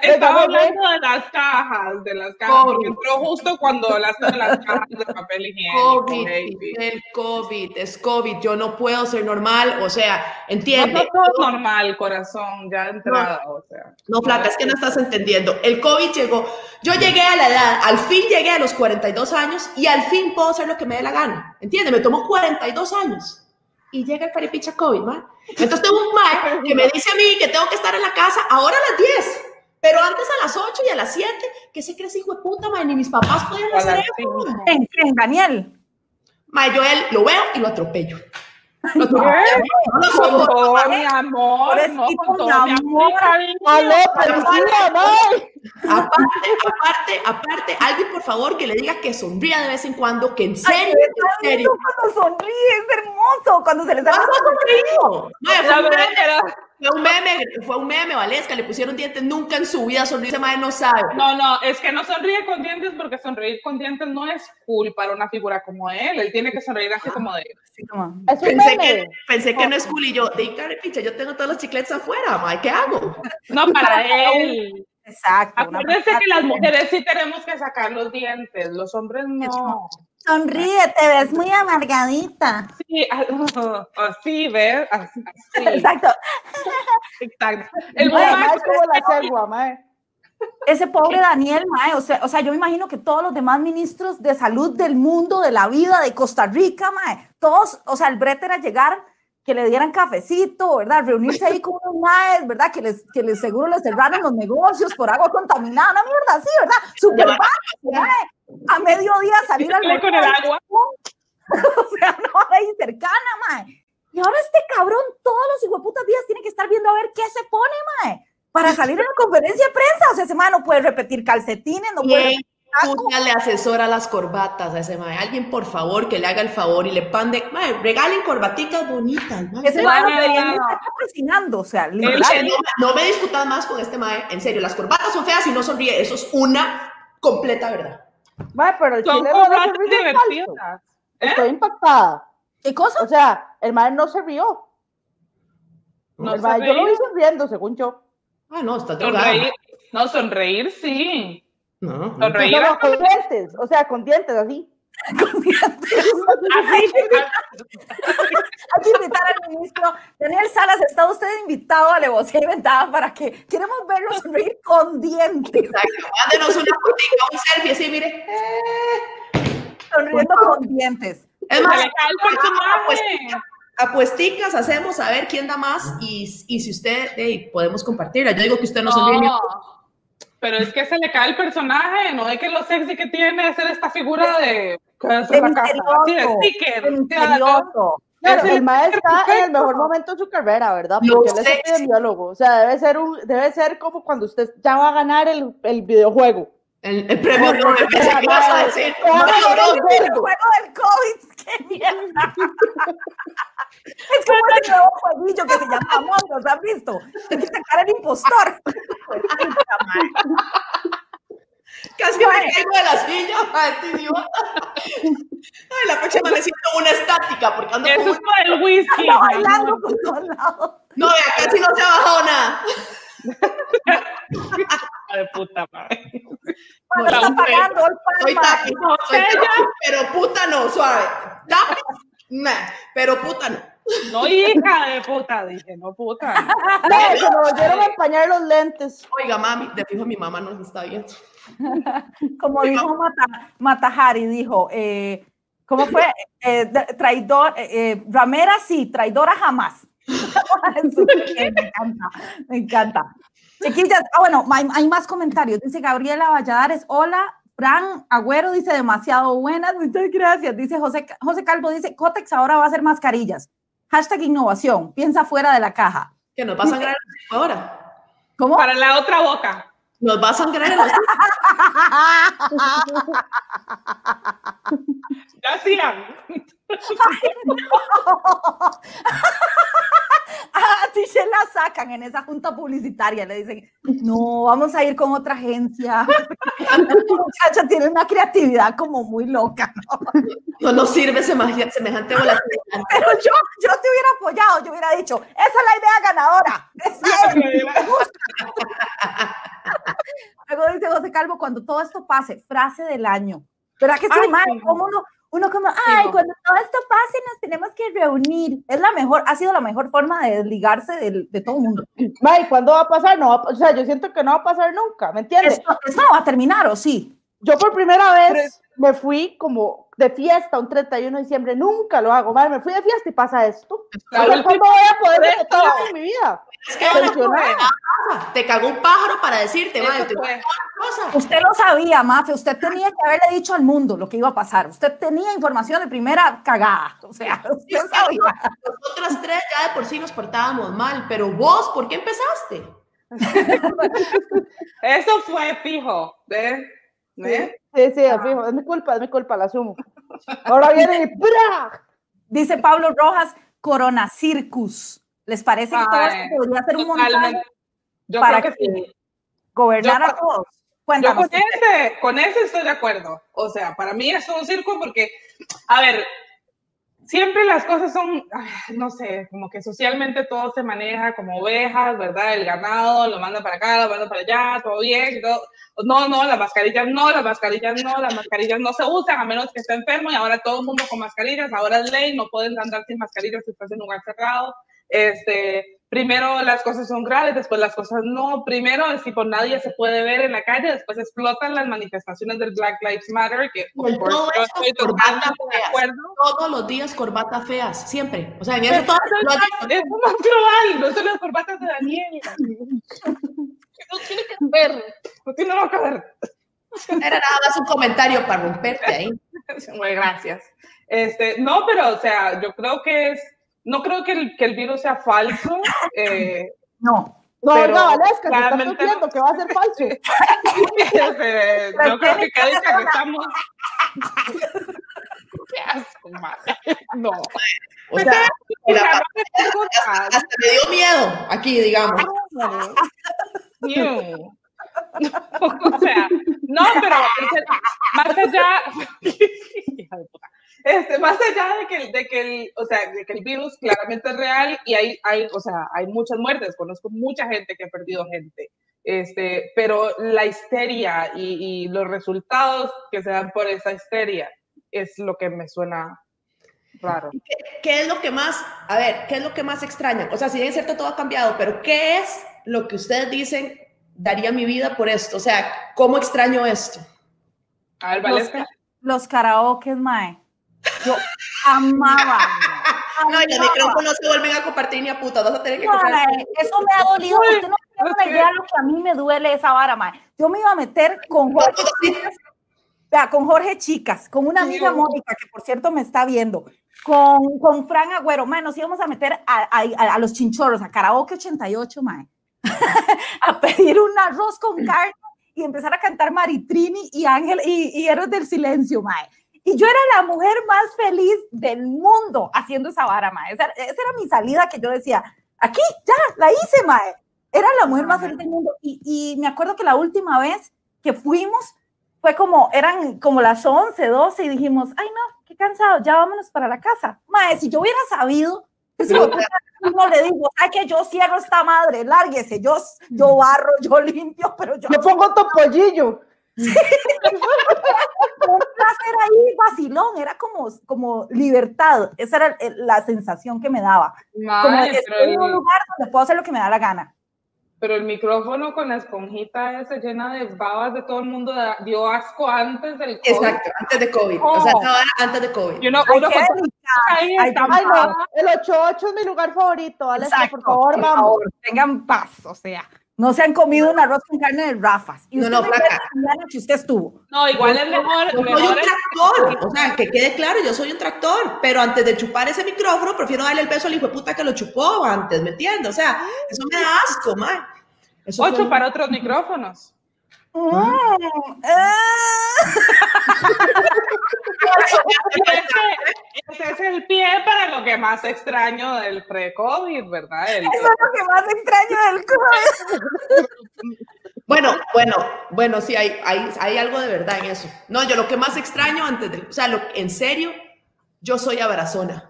Estaba hablando de las cajas, de las cajas, porque entró justo cuando hablaste de las cajas de papel higiénico. COVID, baby. el COVID, es COVID. Yo no puedo ser normal. O sea, No, entiende. no todo es normal, corazón, ya entrada, o sea. No, flaca, es que no estás entendiendo. El COVID llegó. Yo llegué a la edad, al fin llegué a los 42 años y al fin puedo hacer lo que me dé la gana. ¿Entiendes? Me tomó 42 años. Y llega el caripicha COVID, ¿va? Entonces tengo un [laughs] mae que me dice a mí que tengo que estar en la casa ahora a las 10. Pero antes a las 8 y a las 7, ¿qué se cree ese hijo de puta, mae? Ni mis papás podían hacer eso. cinco. ¿Quién, quién? Daniel. Mae, yo él lo veo y lo atropello. Lo atropello. ¿Qué? No lo Con soporto. todo mi amor, no, con todo amor, amor. Aló, policía, mae. Aparte, aparte, aparte, alguien por favor que le diga que sonría de vez en cuando, que en serio, en serio. Cuando sonríe, es hermoso. Cuando se le sale ¿Cuándo ha sonreído? Fue un meme. fue un meme, Valesca, le pusieron dientes, nunca en su vida sonríe, ese mae no sabe. No, no, es que no sonríe con dientes porque sonreír con dientes no es cool para una figura como él. Él tiene que sonreír así como de. Es un Pensé meme. que, pensé que no es cool y yo, de cara picha, yo tengo todos los chicletes afuera, mae, ¿qué hago? No, para [laughs] él. Exacto. Acuérdense que las mujeres sí tenemos que sacar los dientes, los hombres no. Sonríe, te ves muy amargadita. Sí, así, ¿ves? Así, así. Exacto. Exacto. El Mae, mae, la cegua, mae. Ese pobre Daniel, mae, o sea, o sea, yo me imagino que todos los demás ministros de salud del mundo, de la vida, de Costa Rica, mae, todos, o sea, el brete era llegar, que le dieran cafecito, ¿verdad? Reunirse ahí con unos maes, ¿verdad? Que les, que les seguro les cerraron los negocios por agua contaminada, una mierda así, ¿verdad? [laughs] Super. A mediodía salir al con el agua. [laughs] o sea, hora ahí cercana, mae. Y ahora este cabrón todos los hijueputas días tiene que estar viendo a ver qué se pone, mae, para salir en la conferencia de prensa. O sea, ese mae no puede repetir calcetines, no puede ¿Quién puta le asesora las corbatas a ese mae? Alguien, por favor, que le haga el favor y le pande, mae, regalen corbaticas bonitas, mae. Ese mae estar patrocinando, o sea, No, literal. no, no me discutas más con este mae, en serio, las corbatas son feas y no sonríe, eso es una completa verdad. Mae, pero el chile no es falso. divertidas. Estoy impactada. ¿Qué cosa? O sea, el mae no se rió. No el se yo lo vi sonriendo, según yo. Ah, no, está. Sonreír. No, sonreir sí. No, no. Sonreír. No, no, con dientes, o sea, con dientes así. [laughs] Así. [laughs] Hay que invitar al ministro Daniel Salas. Está usted invitado a Levosía Inventada para que queremos verlo sonreír con dientes, Exacto. Mándenos una fotica, un selfie así, mire. sonriendo con dientes. Es Se más, le cae el personaje. apuesticas hacemos a ver quién da más y, y si usted, hey, podemos compartirla. Yo digo que usted no sonríe ni No, pero es que se le cae el personaje, no de que lo sexy que tiene es ser esta figura de, que es De misterioso, sticker. de misterioso. Claro, el mae es está en el mejor momento de su carrera, ¿verdad? Porque él es epidemiólogo. O sea, debe ser, un, debe ser como cuando usted ya va a ganar el, el videojuego. El, el premio Nobel, que ibas a decir. No, no, ay, El juego del COVID, qué mierda. [laughs] Es como ese nuevo jueguillo que se llama Among Us, ¿has visto? Hay que sacar el impostor. [laughs] Casi me caigo de la silla, [laughs] ay, este idiota. Ay, la próxima necesito una estática porque ando Eso con... es por el whisky. Anda bailando por [laughs] todos lados. No, vea, casi no se ha bajado nada. de puta madre. Cuando la está pagando el Soy pan, tapi, mae. soy tapi, pero puta no, suave. Tapi, nah, pero puta no. No hija de puta, dije, no puta. Mae, [laughs] se me volvieron a empañar los lentes. Oiga, mami, de fijo mi mamá nos está viendo. Como dijo Mata, Matahari, dijo, eh, ¿cómo fue? [laughs] Eh, traidor, eh, eh, ramera sí, traidora jamás. [laughs] Me [laughs] encanta, me encanta. Chiquillas, ah, bueno, hay, hay más comentarios. Dice Gabriela Valladares, hola. Fran Agüero dice demasiado buenas, muchas gracias. Dice José, José Calvo, dice Cotex ahora va a hacer mascarillas. Hashtag innovación, piensa fuera de la caja. Que nos va a ahora. ¿Cómo? Para la otra boca. Nos va a sangrar el hocico. [laughs] Ya [laughs] hacían. a ti se la sacan en esa junta publicitaria, le dicen, no, vamos a ir con otra agencia. [laughs] La muchacha tiene una creatividad como muy loca, ¿no? No nos sirve semejante, semejante volatilidad. Pero yo, yo te hubiera apoyado, yo hubiera dicho, esa es la idea ganadora. Esa es, [laughs] me gusta. Luego dice José Calvo, cuando todo esto pase, frase del año. ¿Verdad que sí, Ay, mae? sí. Como uno, como, ay, no. cuando todo esto pase nos tenemos que reunir. Es la mejor, ha sido la mejor forma de desligarse del- de, todo el mundo. [clears throat] Mae, ¿cuándo va a pasar? No va o sea, yo siento que no va a pasar nunca, ¿me entiendes? Esto, esto no va a terminar, ¿o sí? Yo por primera vez me fui como de fiesta un 31 de diciembre, nunca lo hago, mae, me fui de fiesta y pasa esto. La O sea, última ¿Cuándo voy a poder eso en mi vida? Es que te cagó un pájaro para decirte, madre, te cosa. Usted lo sabía, Mafe, usted tenía que haberle dicho al mundo lo que iba a pasar. Usted tenía información de primera cagada. O sea, usted sabía. Nosotras tres ya de por sí nos portábamos mal, pero vos, ¿por qué empezaste? [laughs] Eso fue fijo. ¿Ves? ¿Ves? Sí, sí, fijo, es mi culpa, es mi culpa, la asumo. Ahora viene y ¡bra! Dice Pablo Rojas, Corona Circus. ¿Les parece que todo esto podría ser un montaje Yo para creo que, que sí. gobernar Yo- a todos? Yo con ese, con ese estoy de acuerdo. O sea, para mí es un circo porque, a ver, siempre las cosas son, ay, no sé, como que socialmente todo se maneja como ovejas, ¿verdad? El ganado lo manda para acá, lo manda para allá, todo bien. todo. No, no, las mascarillas no, las mascarillas no, las mascarillas no se usan a menos que esté enfermo y ahora todo el mundo con mascarillas, ahora es ley, no pueden andar sin mascarillas si estás en un lugar cerrado. Este, primero las cosas son graves, después las cosas no. Primero es tipo nadie se puede ver en la calle, después explotan las manifestaciones del Black Lives Matter, que course, todo estoy corbata totalmente de acuerdo. Todos los días corbata feas, siempre. O sea, en eso todo. es- es más global, no son las corbatas de Daniel. No tiene que ver, no tiene nada que ver. Era nada más un comentario para romperte ahí. [laughs] Muy gracias. Este, no, pero, o sea, yo creo que es, no creo que el, que el virus sea falso. [laughs] eh, No. No, no, Valesca, se está claramente que va a ser falso. [laughs] este, yo creo que cada dicha que estamos. [laughs] Qué asco, madre. No. O sea, O nada. hasta me dio miedo aquí, digamos. O sea, no, pero más allá, hija de puta. este, más allá de que, de que el, o sea, de que el virus claramente es real y hay, hay, o sea, hay muchas muertes, conozco mucha gente que ha perdido gente, este, pero la histeria y, y los resultados que se dan por esa histeria es lo que me suena raro. ¿Qué es lo que más, a ver, qué es lo que más extrañan? O sea, si bien es cierto, todo ha cambiado, pero ¿qué es lo que ustedes dicen, daría mi vida por esto? O sea, ¿cómo extraño esto? A ver, Los, Valesca. los karaokes, mae. Yo amaba. No, y los micrófonos se vuelven a compartir ni a puta, vas a tener que comprar. Mae, eso me ha dolido. Usted no tiene una idea de lo que a mí me duele esa vara, mae. Yo me iba a meter con Jorge Chicas, con Jorge Chicas, con una amiga Dios. Mónica, que por cierto me está viendo, con, con Fran Agüero, mae, nos íbamos a meter a, a- a- a los chinchorros, a Karaoke 88, mae, [laughs] a pedir un arroz con carne y empezar a cantar Maritrini y Ángel y, y Héroes del Silencio, mae. Y yo era la mujer más feliz del mundo haciendo esa vara, mae. Esa, esa era mi salida que yo decía, aquí, ya, la hice, mae. Era la mujer más feliz del mundo. Y, y me acuerdo que la última vez que fuimos fue como, eran como las 11, 12 y dijimos, ay no, qué cansado, ya vámonos para la casa. Mae, si yo hubiera sabido, no le digo, ay que yo cierro esta madre, lárguese, yo, yo barro, yo limpio, pero yo Yo pongo topollillo. Un placer ahí vacilón, era como, como libertad, esa era la sensación que me daba. Como Mae, que estoy en un lugar donde puedo hacer lo que me da la gana. Pero el micrófono con la esponjita esa llena de babas de todo el mundo da- dio asco antes del COVID. Exacto, antes de COVID. O sea, no, antes de COVID. Uno, con Ay, Ay, no, el 88 es mi lugar favorito. Valesca, Exacto, por favor, vamos. tengan paz, o sea, no se han comido un arroz con carne de Rafas. Y No, usted no, la noche usted estuvo. No, igual es mejor. Yo soy un tractor, o sea, que quede claro, yo soy un tractor, pero antes de chupar ese micrófono, prefiero darle el beso al hijo de puta que lo chupó antes, ¿me entiendes? O sea, eso me da asco, man. Eso Ocho un- para otros micrófonos. Ese, ese es el pie para lo que más extraño del pre-COVID, ¿verdad? El- Eso es lo que más extraño del COVID. Bueno, bueno, bueno, sí, hay, hay, hay algo de verdad en eso. No, yo lo que más extraño antes de, o sea, lo, en serio, yo soy abrazona.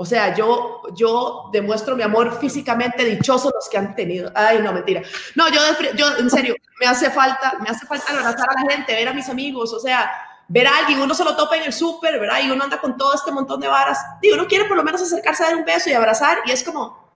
O sea, yo, yo demuestro mi amor físicamente dichoso los que han tenido. Ay, no, mentira. No, yo, yo en serio, me hace falta, me hace falta abrazar a la gente, ver a mis amigos, o sea, ver a alguien, uno se lo topa en el súper, ¿verdad? Y uno anda con todo este montón de varas. Digo, uno quiere por lo menos acercarse a dar un beso y abrazar, y es como,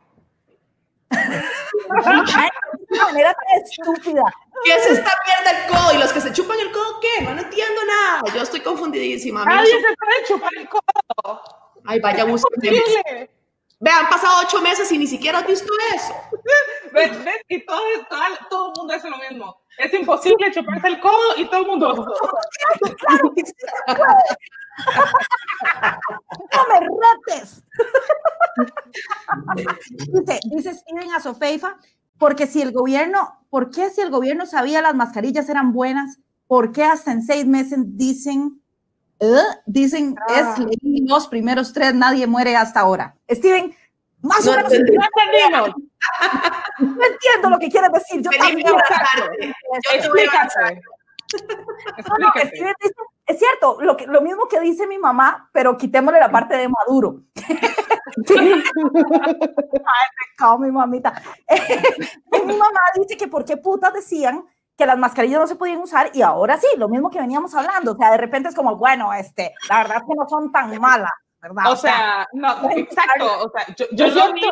Ay, de una manera tan estúpida. ¿qué es esta mierda el codo? ¿Y los que se chupan el codo qué? No, no entiendo nada. Yo estoy confundidísima. No Nadie son- se puede chupar el codo. Ay, vaya. Posible. [laughs] Vean, han pasado ocho meses y ni siquiera has visto eso. [laughs] ¿Ves? ¿Ves? Y todo, todo, todo el mundo hace lo mismo. Es imposible chuparse el codo y todo el mundo. [laughs] Claro que sí se puede. No me retes. Dice, dice Steven Azofeifa, porque si el gobierno, ¿por qué si el gobierno sabía las mascarillas eran buenas? ¿Por qué hasta en seis meses dicen, eh, dicen, Ah. es leí los primeros tres, nadie muere hasta ahora? Steven, Más No o menos. entendí. No. No entiendo lo que quieres decir. Yo también. Yo. Explícate. No, no, dice- es cierto, lo, que, lo mismo que dice mi mamá, pero quitémosle la parte de Maduro. [laughs] Ay, me cago, mi mamita. [laughs] Mi mamá dice que por qué putas decían que las mascarillas no se podían usar y ahora sí, lo mismo que veníamos hablando. O sea, de repente es como, bueno, este, la verdad es que no son tan malas, ¿verdad? O sea, no, exacto. O sea, yo, yo Yo lo vi,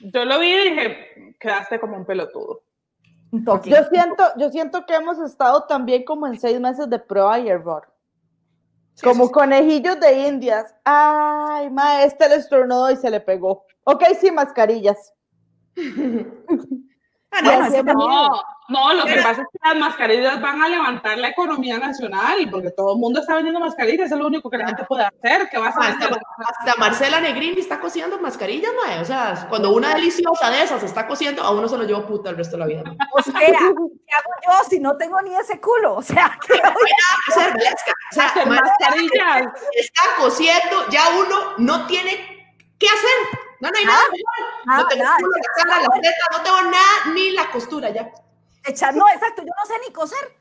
yo lo vi y dije, quedaste como un pelotudo. un toque. Yo siento, yo siento que hemos estado también como en seis meses de prueba y error. Sí, Como sí, sí. conejillos de indias. Ay, ma, este le estornudó y se le pegó. Ok, sí, mascarillas. [laughs] Ah, no, Bueno, no, lo que pasa es que las mascarillas van a levantar la economía nacional, porque todo el mundo está vendiendo mascarillas, es lo único que la gente puede hacer. ¿Qué vas a? Hasta, hasta Marcela Negrini está cosiendo mascarillas, mae. O sea, cuando una deliciosa de esas está cosiendo, a uno se lo lleva puta el resto de la vida. mae. O sea, ¿qué hago yo si no tengo ni ese culo? O sea, ¿qué hago yo? O sea, o mascarillas. está cosiendo, ya uno no tiene qué hacer. No, no hay nada. Nada, no tengo nada, culo, la cara, las tetas, no tengo nada, ni la costura ya. Echar, no, exacto, yo no sé ni coser.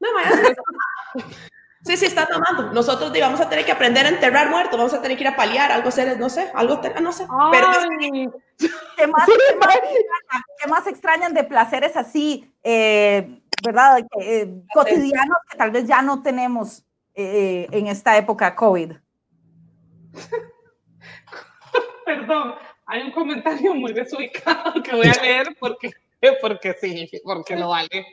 No, mae. Sí, sí, está tomando. Nosotros vamos a tener que aprender a enterrar muertos, vamos a tener que ir a paliar, algo hacer, no sé, algo, te- no sé. Pero Ay, ¿Qué más, qué más extrañan? ¿Qué más extrañan de placeres así, eh, verdad? Eh, cotidianos que tal vez ya no tenemos eh, en esta época COVID. [laughs] perdón, hay un comentario muy desubicado que voy a leer porque, porque sí, porque lo vale.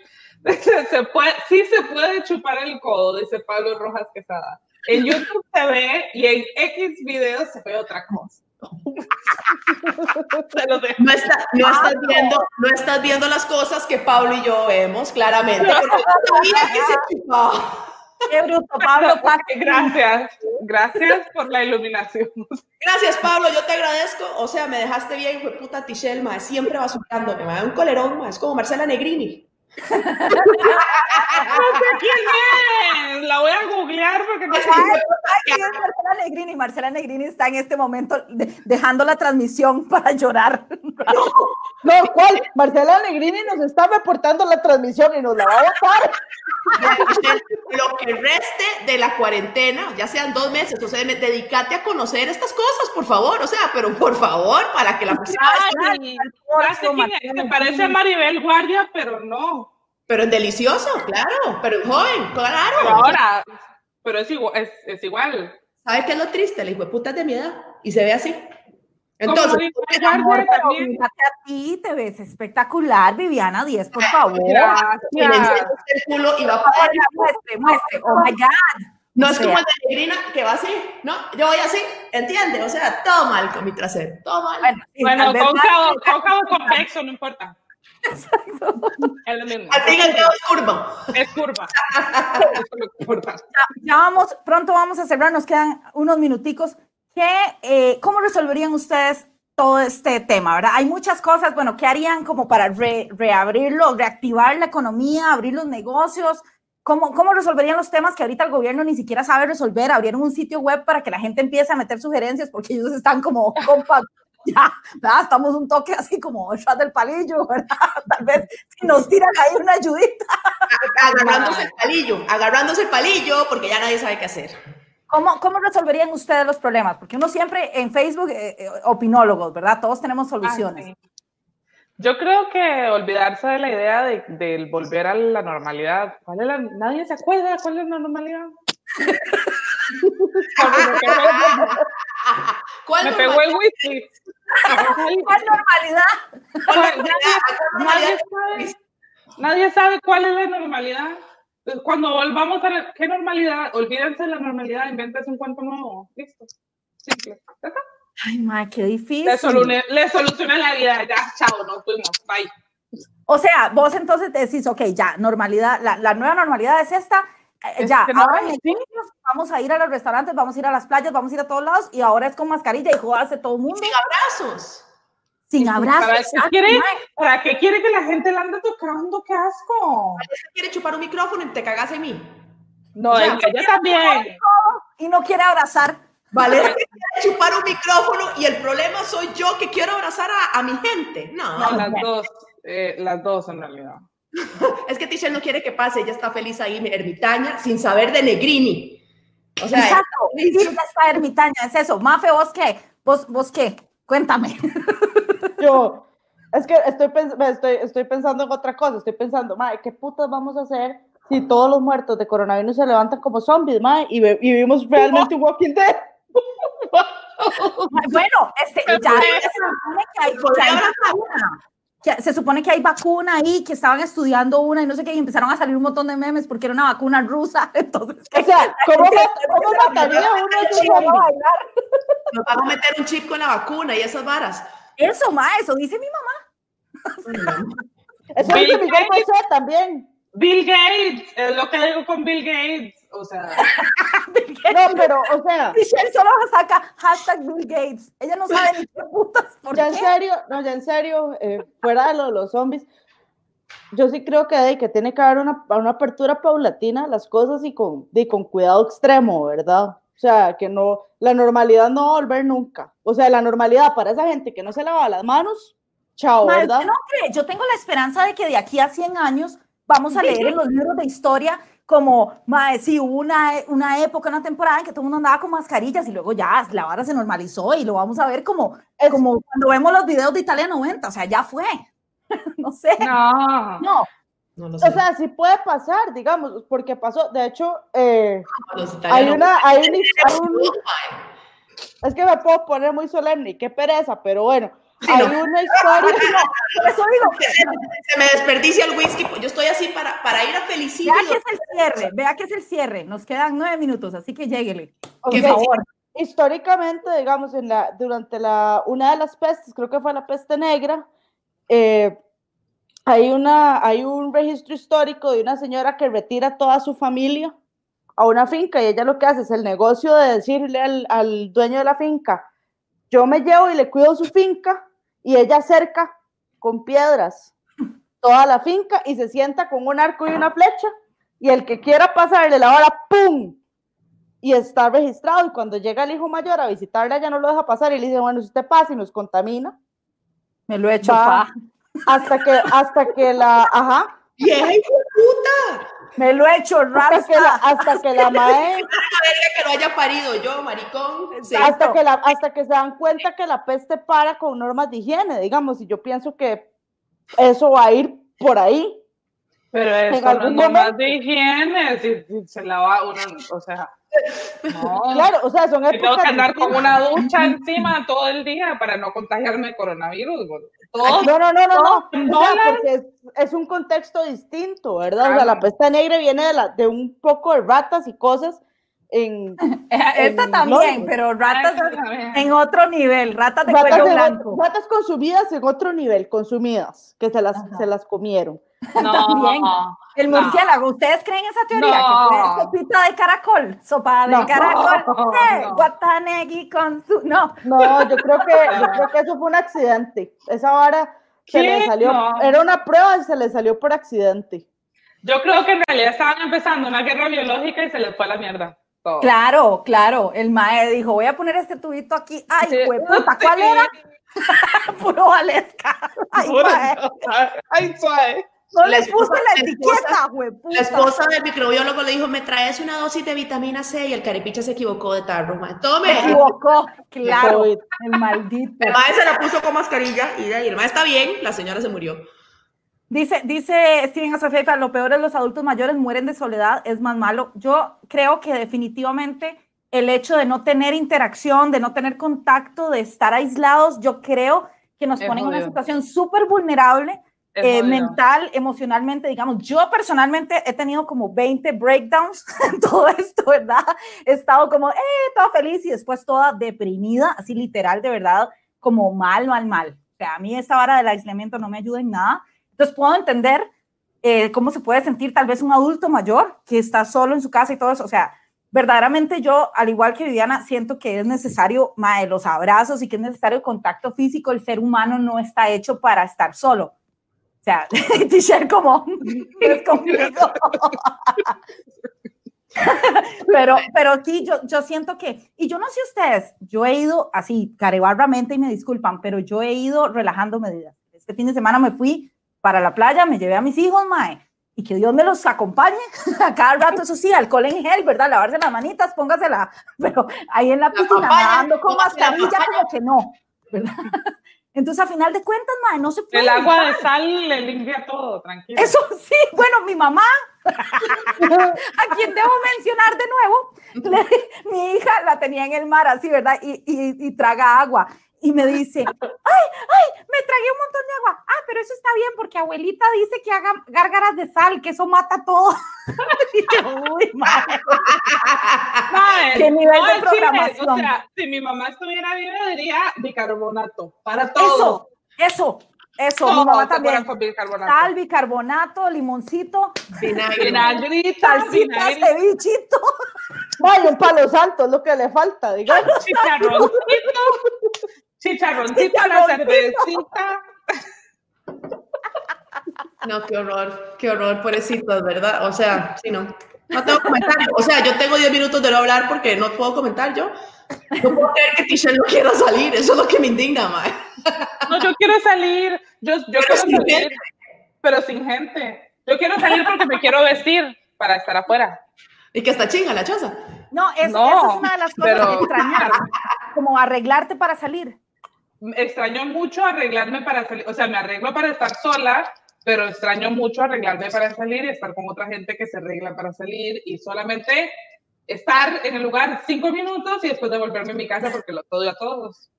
Se, puede, sí se puede chupar el codo, dice Pablo Rojas Quesada. En YouTube se ve y en X videos se ve otra cosa. [laughs] No, está- no estás viendo, no estás viendo las cosas que Pablo y yo vemos claramente. Porque [laughs] yo sabía que se chupaba. Qué bruto, Pablo. [laughs] Gracias, gracias por la iluminación. Gracias, Pablo, yo te agradezco. O sea, me dejaste bien, fue puta Tichel, mae, siempre basurando, me da un colerón, es como Marcela Negrini. No sé quién es, la voy a googlear porque no sé. Ay, ay, ¿quién es Marcela Negrini? Marcela Negrini está en este momento de- dejando la transmisión para llorar. No, ¿cuál? Marcela Negrini nos está reportando la transmisión y nos la va a botar. Lo que reste de la cuarentena, ya sean dos meses, o sea, dedícate a conocer estas cosas, por favor, o sea, pero por favor, para que la persona... Ay, ya sé quién es, se parece a Maribel Guardia, pero no. Pero es delicioso, claro, pero es joven, claro. Pero ahora, pero es igual, es, es igual. ¿Sabes qué es lo triste? El hijo de puta es de mi edad y se ve así. Entonces, Amor, también. a ti, te ves espectacular, Viviana 10, por favor. Gracias. el culo y va muestre, muestre. Oh my God. No O es como el de Negrina que va así, ¿no? Yo voy así, ¿entiendes? O sea, todo mal con mi trasero, todo mal. Bueno, Bueno, tal vez cóncavo, cóncavo convexo, no importa. Es lo mismo. Al fin y al cabo es curva. Es curva. [laughs] Es importa. ya vamos, pronto vamos a cerrar, nos quedan unos minuticos. ¿Qué, eh, ¿Cómo resolverían ustedes todo este tema, verdad? Hay muchas cosas, bueno, ¿qué harían como para re- reabrirlo, reactivar la economía, abrir los negocios? ¿Cómo, ¿Cómo resolverían los temas que ahorita el gobierno ni siquiera sabe resolver? Abrieron un sitio web para que la gente empiece a meter sugerencias porque ellos están como, [laughs] compa, [laughs] ya, ¿verdad? Estamos un toque así como shot del palillo, ¿verdad? [laughs] Tal vez si nos tiran ahí una ayudita. Agarrándose el palillo, agarrándose el palillo porque ya nadie sabe qué hacer. ¿Cómo, ¿Cómo resolverían ustedes los problemas? Porque uno siempre en Facebook, eh, eh, opinólogos, ¿verdad? Todos tenemos soluciones. Ah, sí. Yo creo que olvidarse de la idea de, del volver a la normalidad. ¿Cuál es la, nadie se acuerda de cuál es la normalidad. [laughs] [laughs] ¿Cuál me normal- pegó el whisky. ¿Cuál normalidad? cuál Nadie- normalidad? ¿Cuál Nadie normalidad? sabe, nadie sabe cuál es la normalidad. Cuando volvamos a la, ¿qué normalidad? Olvídense de la normalidad, invéntense un cuento nuevo. Listo. Simple. Ay, ma, qué difícil. Le, solucioné, le solucioné la vida. Ya, chao, nos fuimos. Bye. O sea, vos entonces decís, ok, ya, normalidad, la, la nueva normalidad es esta, Es ya, que no ahora hay, vamos a ir a los restaurantes, vamos a ir a las playas, vamos a ir a todos lados y ahora es con mascarilla y jodarse todo el mundo Sin abrazos. sin abrazos. ¿Para qué, quiere. ¿Para qué quiere que la gente la ande tocando? ¡Qué asco! Ella quiere chupar un micrófono y te cagas en mí. No, O sea, ella, ella también. Y no quiere abrazar. Valeria quiere chupar un micrófono y el problema soy yo que quiero abrazar a, a mi gente. No, No, las dos, eh, las dos en realidad. [laughs] es que Tichel no quiere que pase, ella está feliz ahí, ermitaña, sin saber de Negrini. O sea, Exacto, sí, ya está ermitaña, es eso. Mafe, ¿vos qué? ¿Vos, vos qué? Cuéntame. [laughs] Yo, es que estoy, estoy, estoy pensando en otra cosa, estoy pensando, madre, ¿qué putas vamos a hacer si todos los muertos de coronavirus se levantan como zombies, madre, y, y vivimos realmente un Walking Dead? [laughs] Bueno, este, ya se supone que se supone que hay vacuna ahí, que estaban estudiando una y no sé qué, y empezaron a salir un montón de memes porque era una vacuna rusa. [laughs] Entonces, O sea, ¿cómo, [laughs] cómo mataría uno a Vamos a bailar. nos vamos a meter un chip con la vacuna y esas varas. Eso, ma, eso dice mi mamá. Eso Bill dice Miguel Gates. Bosé también. Bill Gates, es lo que digo con Bill Gates. O sea, [laughs] No, pero, o sea, [laughs] Michelle solo saca hashtag Bill Gates. Ella no sabe ni qué putas. ¿Por ya en qué? serio, no, ya en serio, eh, fuera de lo de los zombies, yo sí creo que, de, que tiene que haber una, una apertura paulatina a las cosas y con, de, con cuidado extremo, ¿verdad? O sea, que no, la normalidad no va a volver nunca. O sea, la normalidad para esa gente que no se lava las manos, chao, ¿verdad? ¿usted no cree? Yo tengo la esperanza de que de aquí a 100 años vamos a leer en los libros de historia como, mae, sí, hubo una, una época, una temporada en que todo el mundo andaba con mascarillas y luego ya la vara se normalizó y lo vamos a ver como, Es- como cuando vemos los videos de Italia 90, o sea, ya fue. [laughs] no sé. no. No, No lo sé. O sea, sí puede pasar, digamos, porque pasó, de hecho, eh, Los hay una, hay un, [laughs] hay un- es que me puedo poner muy solemne y qué pereza, pero bueno, hay una historia, [laughs] por eso digo que Se me desperdicia el whisky. Yo estoy así para, para ir a felicitar. vea que es el cierre, vea que es el cierre. Nos quedan nueve minutos, así que lléguele. Por favor. históricamente, digamos, en la, durante la, una de las pestes, creo que fue la peste negra, eh, hay, una, hay un registro histórico de una señora que retira toda su familia a una finca y ella lo que hace es el negocio de decirle al, al dueño de la finca, yo me llevo y le cuido su finca y ella cerca con piedras toda la finca y se sienta con un arco y una flecha y el que quiera pasarle la hora, ¡pum! y está registrado y cuando llega el hijo mayor a visitarla ya no lo deja pasar y le dice, bueno, si usted pasa y nos contamina, Me lo he hecho, pa. hasta que, hasta que la, ajá, ¡Vieja puta! Me lo he hecho, hasta que la, Rasta. hasta que la [laughs] mae, Verga que lo haya parido yo, maricón. Sí. hasta que la, hasta que se dan cuenta que la peste para con normas de higiene, digamos, y yo pienso que eso va a ir por ahí. Pero es En con algún las normas de higiene, si, si se lava una, o sea, no. Claro, o sea, son Yo tengo épocas que andar con una ducha encima todo el día para no contagiarme de coronavirus. Todo, No, no, no, no, no. O sea, porque es, es un contexto distinto, ¿verdad? O sea, Claro. la peste negra viene de, la, de un poco de ratas y cosas en, [laughs] Esta en también, Londres. pero ratas Ay, en otro nivel, ratas de ratas, cuello en- blanco. ratas consumidas en otro nivel, consumidas, que se las, Ajá. se las comieron. También. No, El No. murciélago, ¿ustedes creen esa teoría? No. Que fue sopita de caracol, sopa de No. caracol, No, eh, guatanegui con su... No, No, yo creo que, yo creo que eso fue un accidente. Esa vara se le salió, No. era una prueba y se le salió por accidente. Yo creo que en realidad estaban empezando una guerra biológica y se les fue a la mierda. todo. claro, claro, el mae dijo, voy a poner este tubito aquí, ay, Sí. puta, ¿cuál Sí. era? [laughs] Puro Valesca. Ay, mae, Ay, suave. No La le puse la etiqueta, hueputa. La esposa del microbiólogo le dijo, me traes una dosis de vitamina C y el caripicha se equivocó de tarro. ma. Me Tome. equivocó, claro, COVID. el maldito. El maestro se la puso con mascarilla y de ahí el maestro está bien, la señora se murió. Dice, dice Steven Sofía, lo peor es los adultos mayores mueren de soledad, es más malo. Yo creo que definitivamente el hecho de no tener interacción, de no tener contacto, de estar aislados, yo creo que nos Es pone en una situación súper vulnerable, eh, mental, emocionalmente, digamos. Yo personalmente he tenido como 20 breakdowns [laughs] en todo esto, ¿verdad? He estado como, eh, toda feliz y después toda deprimida, así literal, de verdad, como mal, mal, mal. O sea, a mí esta vara del aislamiento no me ayuda en nada. Entonces puedo entender eh, cómo se puede sentir tal vez un adulto mayor que está solo en su casa y todo eso. O sea, verdaderamente yo, al igual que Viviana, siento que es necesario mae, los abrazos y que es necesario el contacto físico. El ser humano no está hecho para estar solo. O sea, [laughs] t-shirt como es conmigo. [laughs] pero, pero sí, yo, yo siento que, y yo no sé ustedes, yo he ido así, carebarramente y me disculpan, pero yo he ido relajando medidas. Este fin de semana me fui para la playa, me llevé a mis hijos, mae, y que Dios me los acompañe [laughs] a cada rato, eso sí, alcohol en gel, ¿verdad? Lavarse las manitas, póngasela, pero ahí en la piscina, nadando con mascarilla, como que no, ¿verdad? Entonces, a final de cuentas, mae, no se puede. El agua de sal le limpia todo, tranquilo. Eso sí, bueno, mi mamá, [laughs] a quien debo mencionar de nuevo, le, mi hija la tenía en el mar así, ¿verdad? Y, y, y traga agua y me dice, ay, ay, me tragué un montón de agua. Ah, pero eso está bien porque abuelita dice que haga gárgaras de sal, que eso mata todo. [laughs] Uy, madre. [laughs] Qué nivel de programación. o sea, si mi mamá estuviera viva, diría bicarbonato para todo. Eso, eso. Eso, mi mamá también. Bicarbonato. Sal, bicarbonato, limoncito, vinagre, vinagrita, salsita, cevichito. Vaya, un palo santo es lo que le falta, digamos. Chicharroncito, [laughs] chicharroncito, [laughs] la cervecita. No, qué horror, qué horror, pobrecitos, ¿verdad? O sea, sí, no. No tengo comentarios. O sea, yo tengo 10 minutos de no hablar porque no puedo comentar yo. No puedo creer que Tisha no quiera salir, eso es lo que me indigna, mae. No, yo quiero salir, yo, yo quiero salir, pero sin gente. Yo quiero salir porque me quiero vestir para estar afuera. Y que está chinga la choza. No, eso, es una de las cosas pero... que extrañar, como arreglarte para salir. Extraño mucho arreglarme para salir, o sea, me arreglo para estar sola, pero extraño mucho arreglarme para salir y estar con otra gente que se arregla para salir y solamente estar en el lugar cinco minutos y después devolverme a mi casa porque lo odio a todos.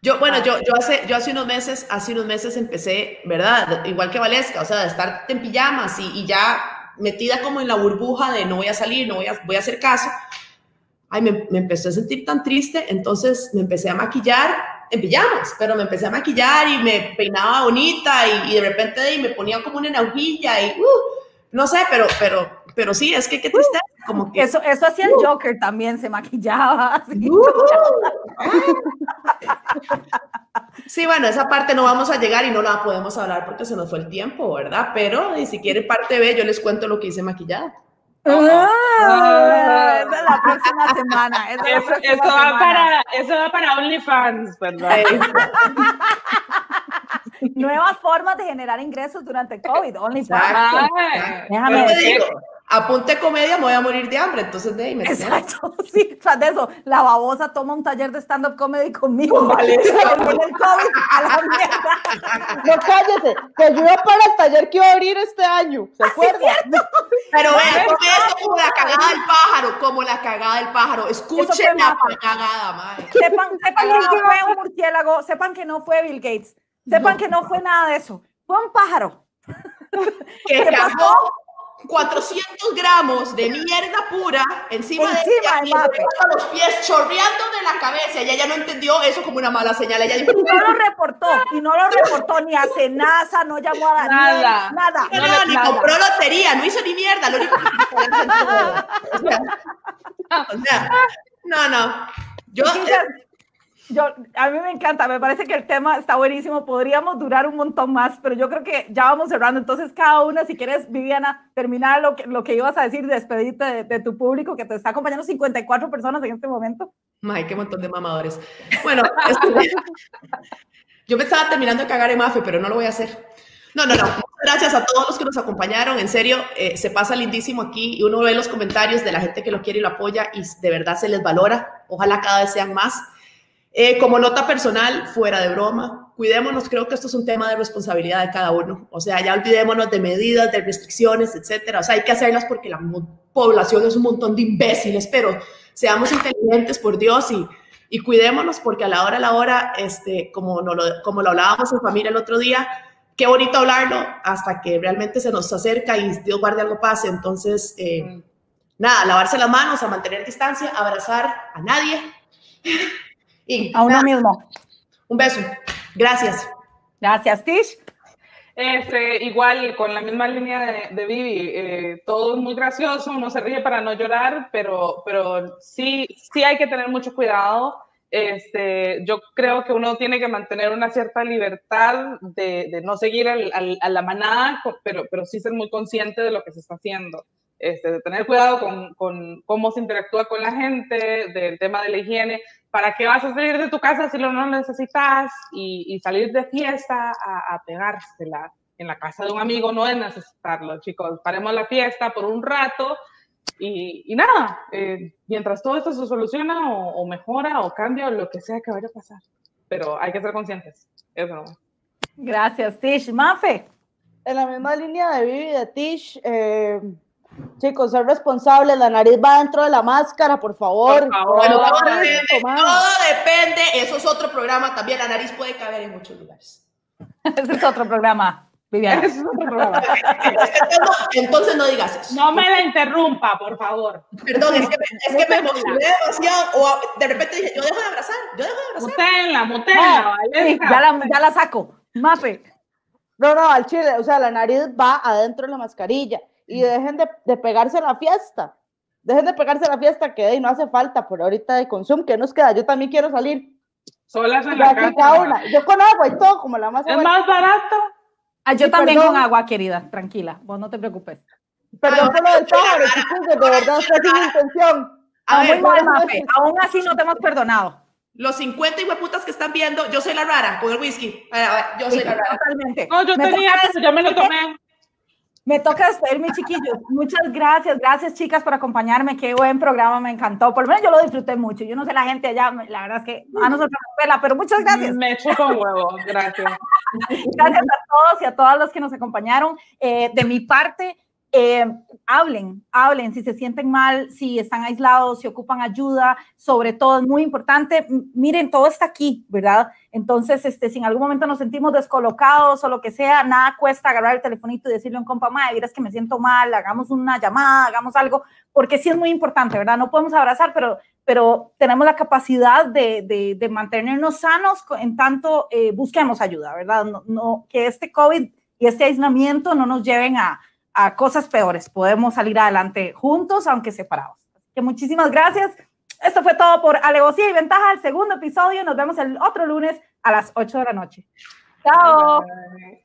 Yo, bueno, yo, yo, hace, yo hace unos meses, hace unos meses empecé, ¿verdad? Igual que Valesca, o sea, de estar en pijamas y, y ya metida como en la burbuja de no voy a salir, no voy a, voy a hacer caso. Ay, me, me empecé a sentir tan triste, entonces me empecé a maquillar en pijamas, pero me empecé a maquillar y me peinaba bonita y, y de repente y me ponía como una enajilla y, uh, no sé, pero, pero, pero sí, es que qué triste. Como que, eso, eso hacía el Joker también, se maquillaba. [laughs] Así. Sí, bueno, esa parte no vamos a llegar y no la podemos hablar porque se nos fue el tiempo, ¿verdad? Pero y si quiere parte B, yo les cuento lo que hice maquillada. Ah, esa es la próxima semana. Esa Eso, próxima eso va para, eso va para OnlyFans, ¿verdad? [laughs] Nuevas formas de generar ingresos durante COVID. OnlyFans. Déjame decir. Apunte comedia, me voy a morir de hambre, entonces de ahí me Exacto, [laughs] sí, tras de eso, la babosa toma un taller de stand-up comedy conmigo. Vale. Con [laughs] el COVID, a la mierda. No cállese, que iba para el taller que iba a abrir este año, ¿se acuerdan? [laughs] Pero vean, tome esto como la cagada del pájaro, como la cagada del pájaro. Escuchen la cagada, madre. Sepan, sepan que no fue un murciélago, sepan que no fue Bill Gates, sepan que no fue nada de eso. Fue un pájaro. Que ¿Qué cagó 400 gramos de mierda pura encima, de ella y los pies chorreando de la cabeza. Ella ya no entendió eso como una mala señal. Ella dijo, Y no lo reportó, y no lo reportó ni a Senasa, no llamó a Nada. nada. no, no, ni nada. compró lotería, no hizo ni mierda. Lo único que o, sea, [laughs] o sea, no, no. Yo, yo, a mí me encanta, me parece que el tema está buenísimo, podríamos durar un montón más, pero yo creo que ya vamos cerrando, entonces cada una, si quieres, Viviana, terminar lo que, lo que ibas a decir, despedirte de, de tu público, que te está acompañando 54 personas en este momento. Ay, qué montón de mamadores. Bueno, [laughs] yo me estaba terminando de cagar en Mafe, pero no lo voy a hacer. No, no, no. Gracias a todos los que nos acompañaron. En serio, eh, se pasa lindísimo aquí y uno ve los comentarios de la gente que lo quiere y lo apoya y de verdad se les valora. Ojalá cada vez sean más. Eh, como nota personal, fuera de broma, cuidémonos. Creo que esto es un tema de responsabilidad de cada uno. O sea, ya olvidémonos de medidas, de restricciones, etcétera. O sea, hay que hacerlas porque la población es un montón de imbéciles, pero seamos inteligentes, por Dios, y, y cuidémonos porque a la hora, a la hora, este, como, no lo, como lo hablábamos en familia el otro día, qué bonito hablarlo hasta que realmente se nos acerca y Dios guarde algo pase. Entonces, eh, nada, lavarse las manos, a mantener distancia, abrazar a nadie. [laughs] Y A uno nada, mismo. un beso. Gracias. Gracias, Tish. Este, igual, con la misma línea de, de Vivi, eh, todo es muy gracioso, uno se ríe para no llorar, pero, pero sí, sí hay que tener mucho cuidado. Este, yo creo que uno tiene que mantener una cierta libertad de, de no seguir al- al- a la manada, pero, pero sí ser muy consciente de lo que se está haciendo. este, de tener cuidado con, con, cómo se interactúa con la gente, del tema de la higiene. ¿Para qué vas a salir de tu casa si lo no necesitas? Y, y salir de fiesta a, a, pegársela en la casa de un amigo no es necesitarlo, chicos. Paremos la fiesta por un rato y, y nada, eh, mientras todo esto se soluciona o, o, mejora o cambia o lo que sea que vaya a pasar. Pero hay que ser conscientes. Eso no. Gracias, Tish. Mafe. En la misma línea de Vivi y de Tish, eh, chicos, ser responsables, la nariz va dentro de la máscara, por favor. Por favor. Bueno, todo, depende, todo depende, eso es otro programa también, la nariz puede caber en muchos lugares. [laughs] Ese es otro programa. Viviana. Ese es otro programa. [laughs] Entonces no digas eso. No me la interrumpa, por favor. Perdón, es que, es que me emocioné demasiado. O de repente dije, yo dejo de abrazar, yo dejo de abrazar. Mutenla, mutenla, sí, ya, la, ya la saco. Mafe. No, no, al chile, o sea, la nariz va adentro de la mascarilla y dejen de, de pegarse a la fiesta. Dejen de pegarse a la fiesta que no hace falta por ahorita de consumo. ¿Qué nos queda? Yo también quiero salir. Solas en la casa. Una. Yo con agua y todo, como la más. Es más barato. Ah, yo sí, también perdón. con agua, querida. Tranquila, vos no te preocupes. Perdón por lo del pájaro, chicos, de verdad, fue sin intención. A ver, mal, Mafe. Aún así no te hemos perdonado. Los 50 hueputas que están viendo, yo soy la rara con el whisky. A ver, a ver, yo soy la rara. Totalmente. No, yo me tenía, toca, yo me lo tomé. Me toca despedirme, chiquillos. Muchas gracias, gracias chicas por acompañarme. Qué buen programa, me encantó. Por lo menos yo lo disfruté mucho. Yo no sé la gente allá, la verdad es que a nosotros nos pela, pero muchas gracias. Me echo con huevo, gracias. [laughs] gracias a todos y a todas los que nos acompañaron. Eh, de mi parte, eh, hablen, hablen si se sienten mal, si están aislados, si ocupan ayuda, sobre todo es muy importante, miren, todo está aquí, ¿verdad? Entonces, este, si en algún momento nos sentimos descolocados o lo que sea, nada cuesta agarrar el telefonito y decirle a un compa, madre, dirás que me siento mal, hagamos una llamada, hagamos algo, porque sí es muy importante, ¿verdad? No podemos abrazar, pero, pero tenemos la capacidad de, de, mantenernos sanos en tanto eh, busquemos ayuda, ¿verdad? No, no, que este COVID y este aislamiento no nos lleven a a cosas peores. Podemos salir adelante juntos, aunque separados. Que muchísimas gracias. Esto fue todo por Alevosía y Ventaja, el segundo episodio. Nos vemos el otro lunes a las 8 de la noche. Chao. Bye.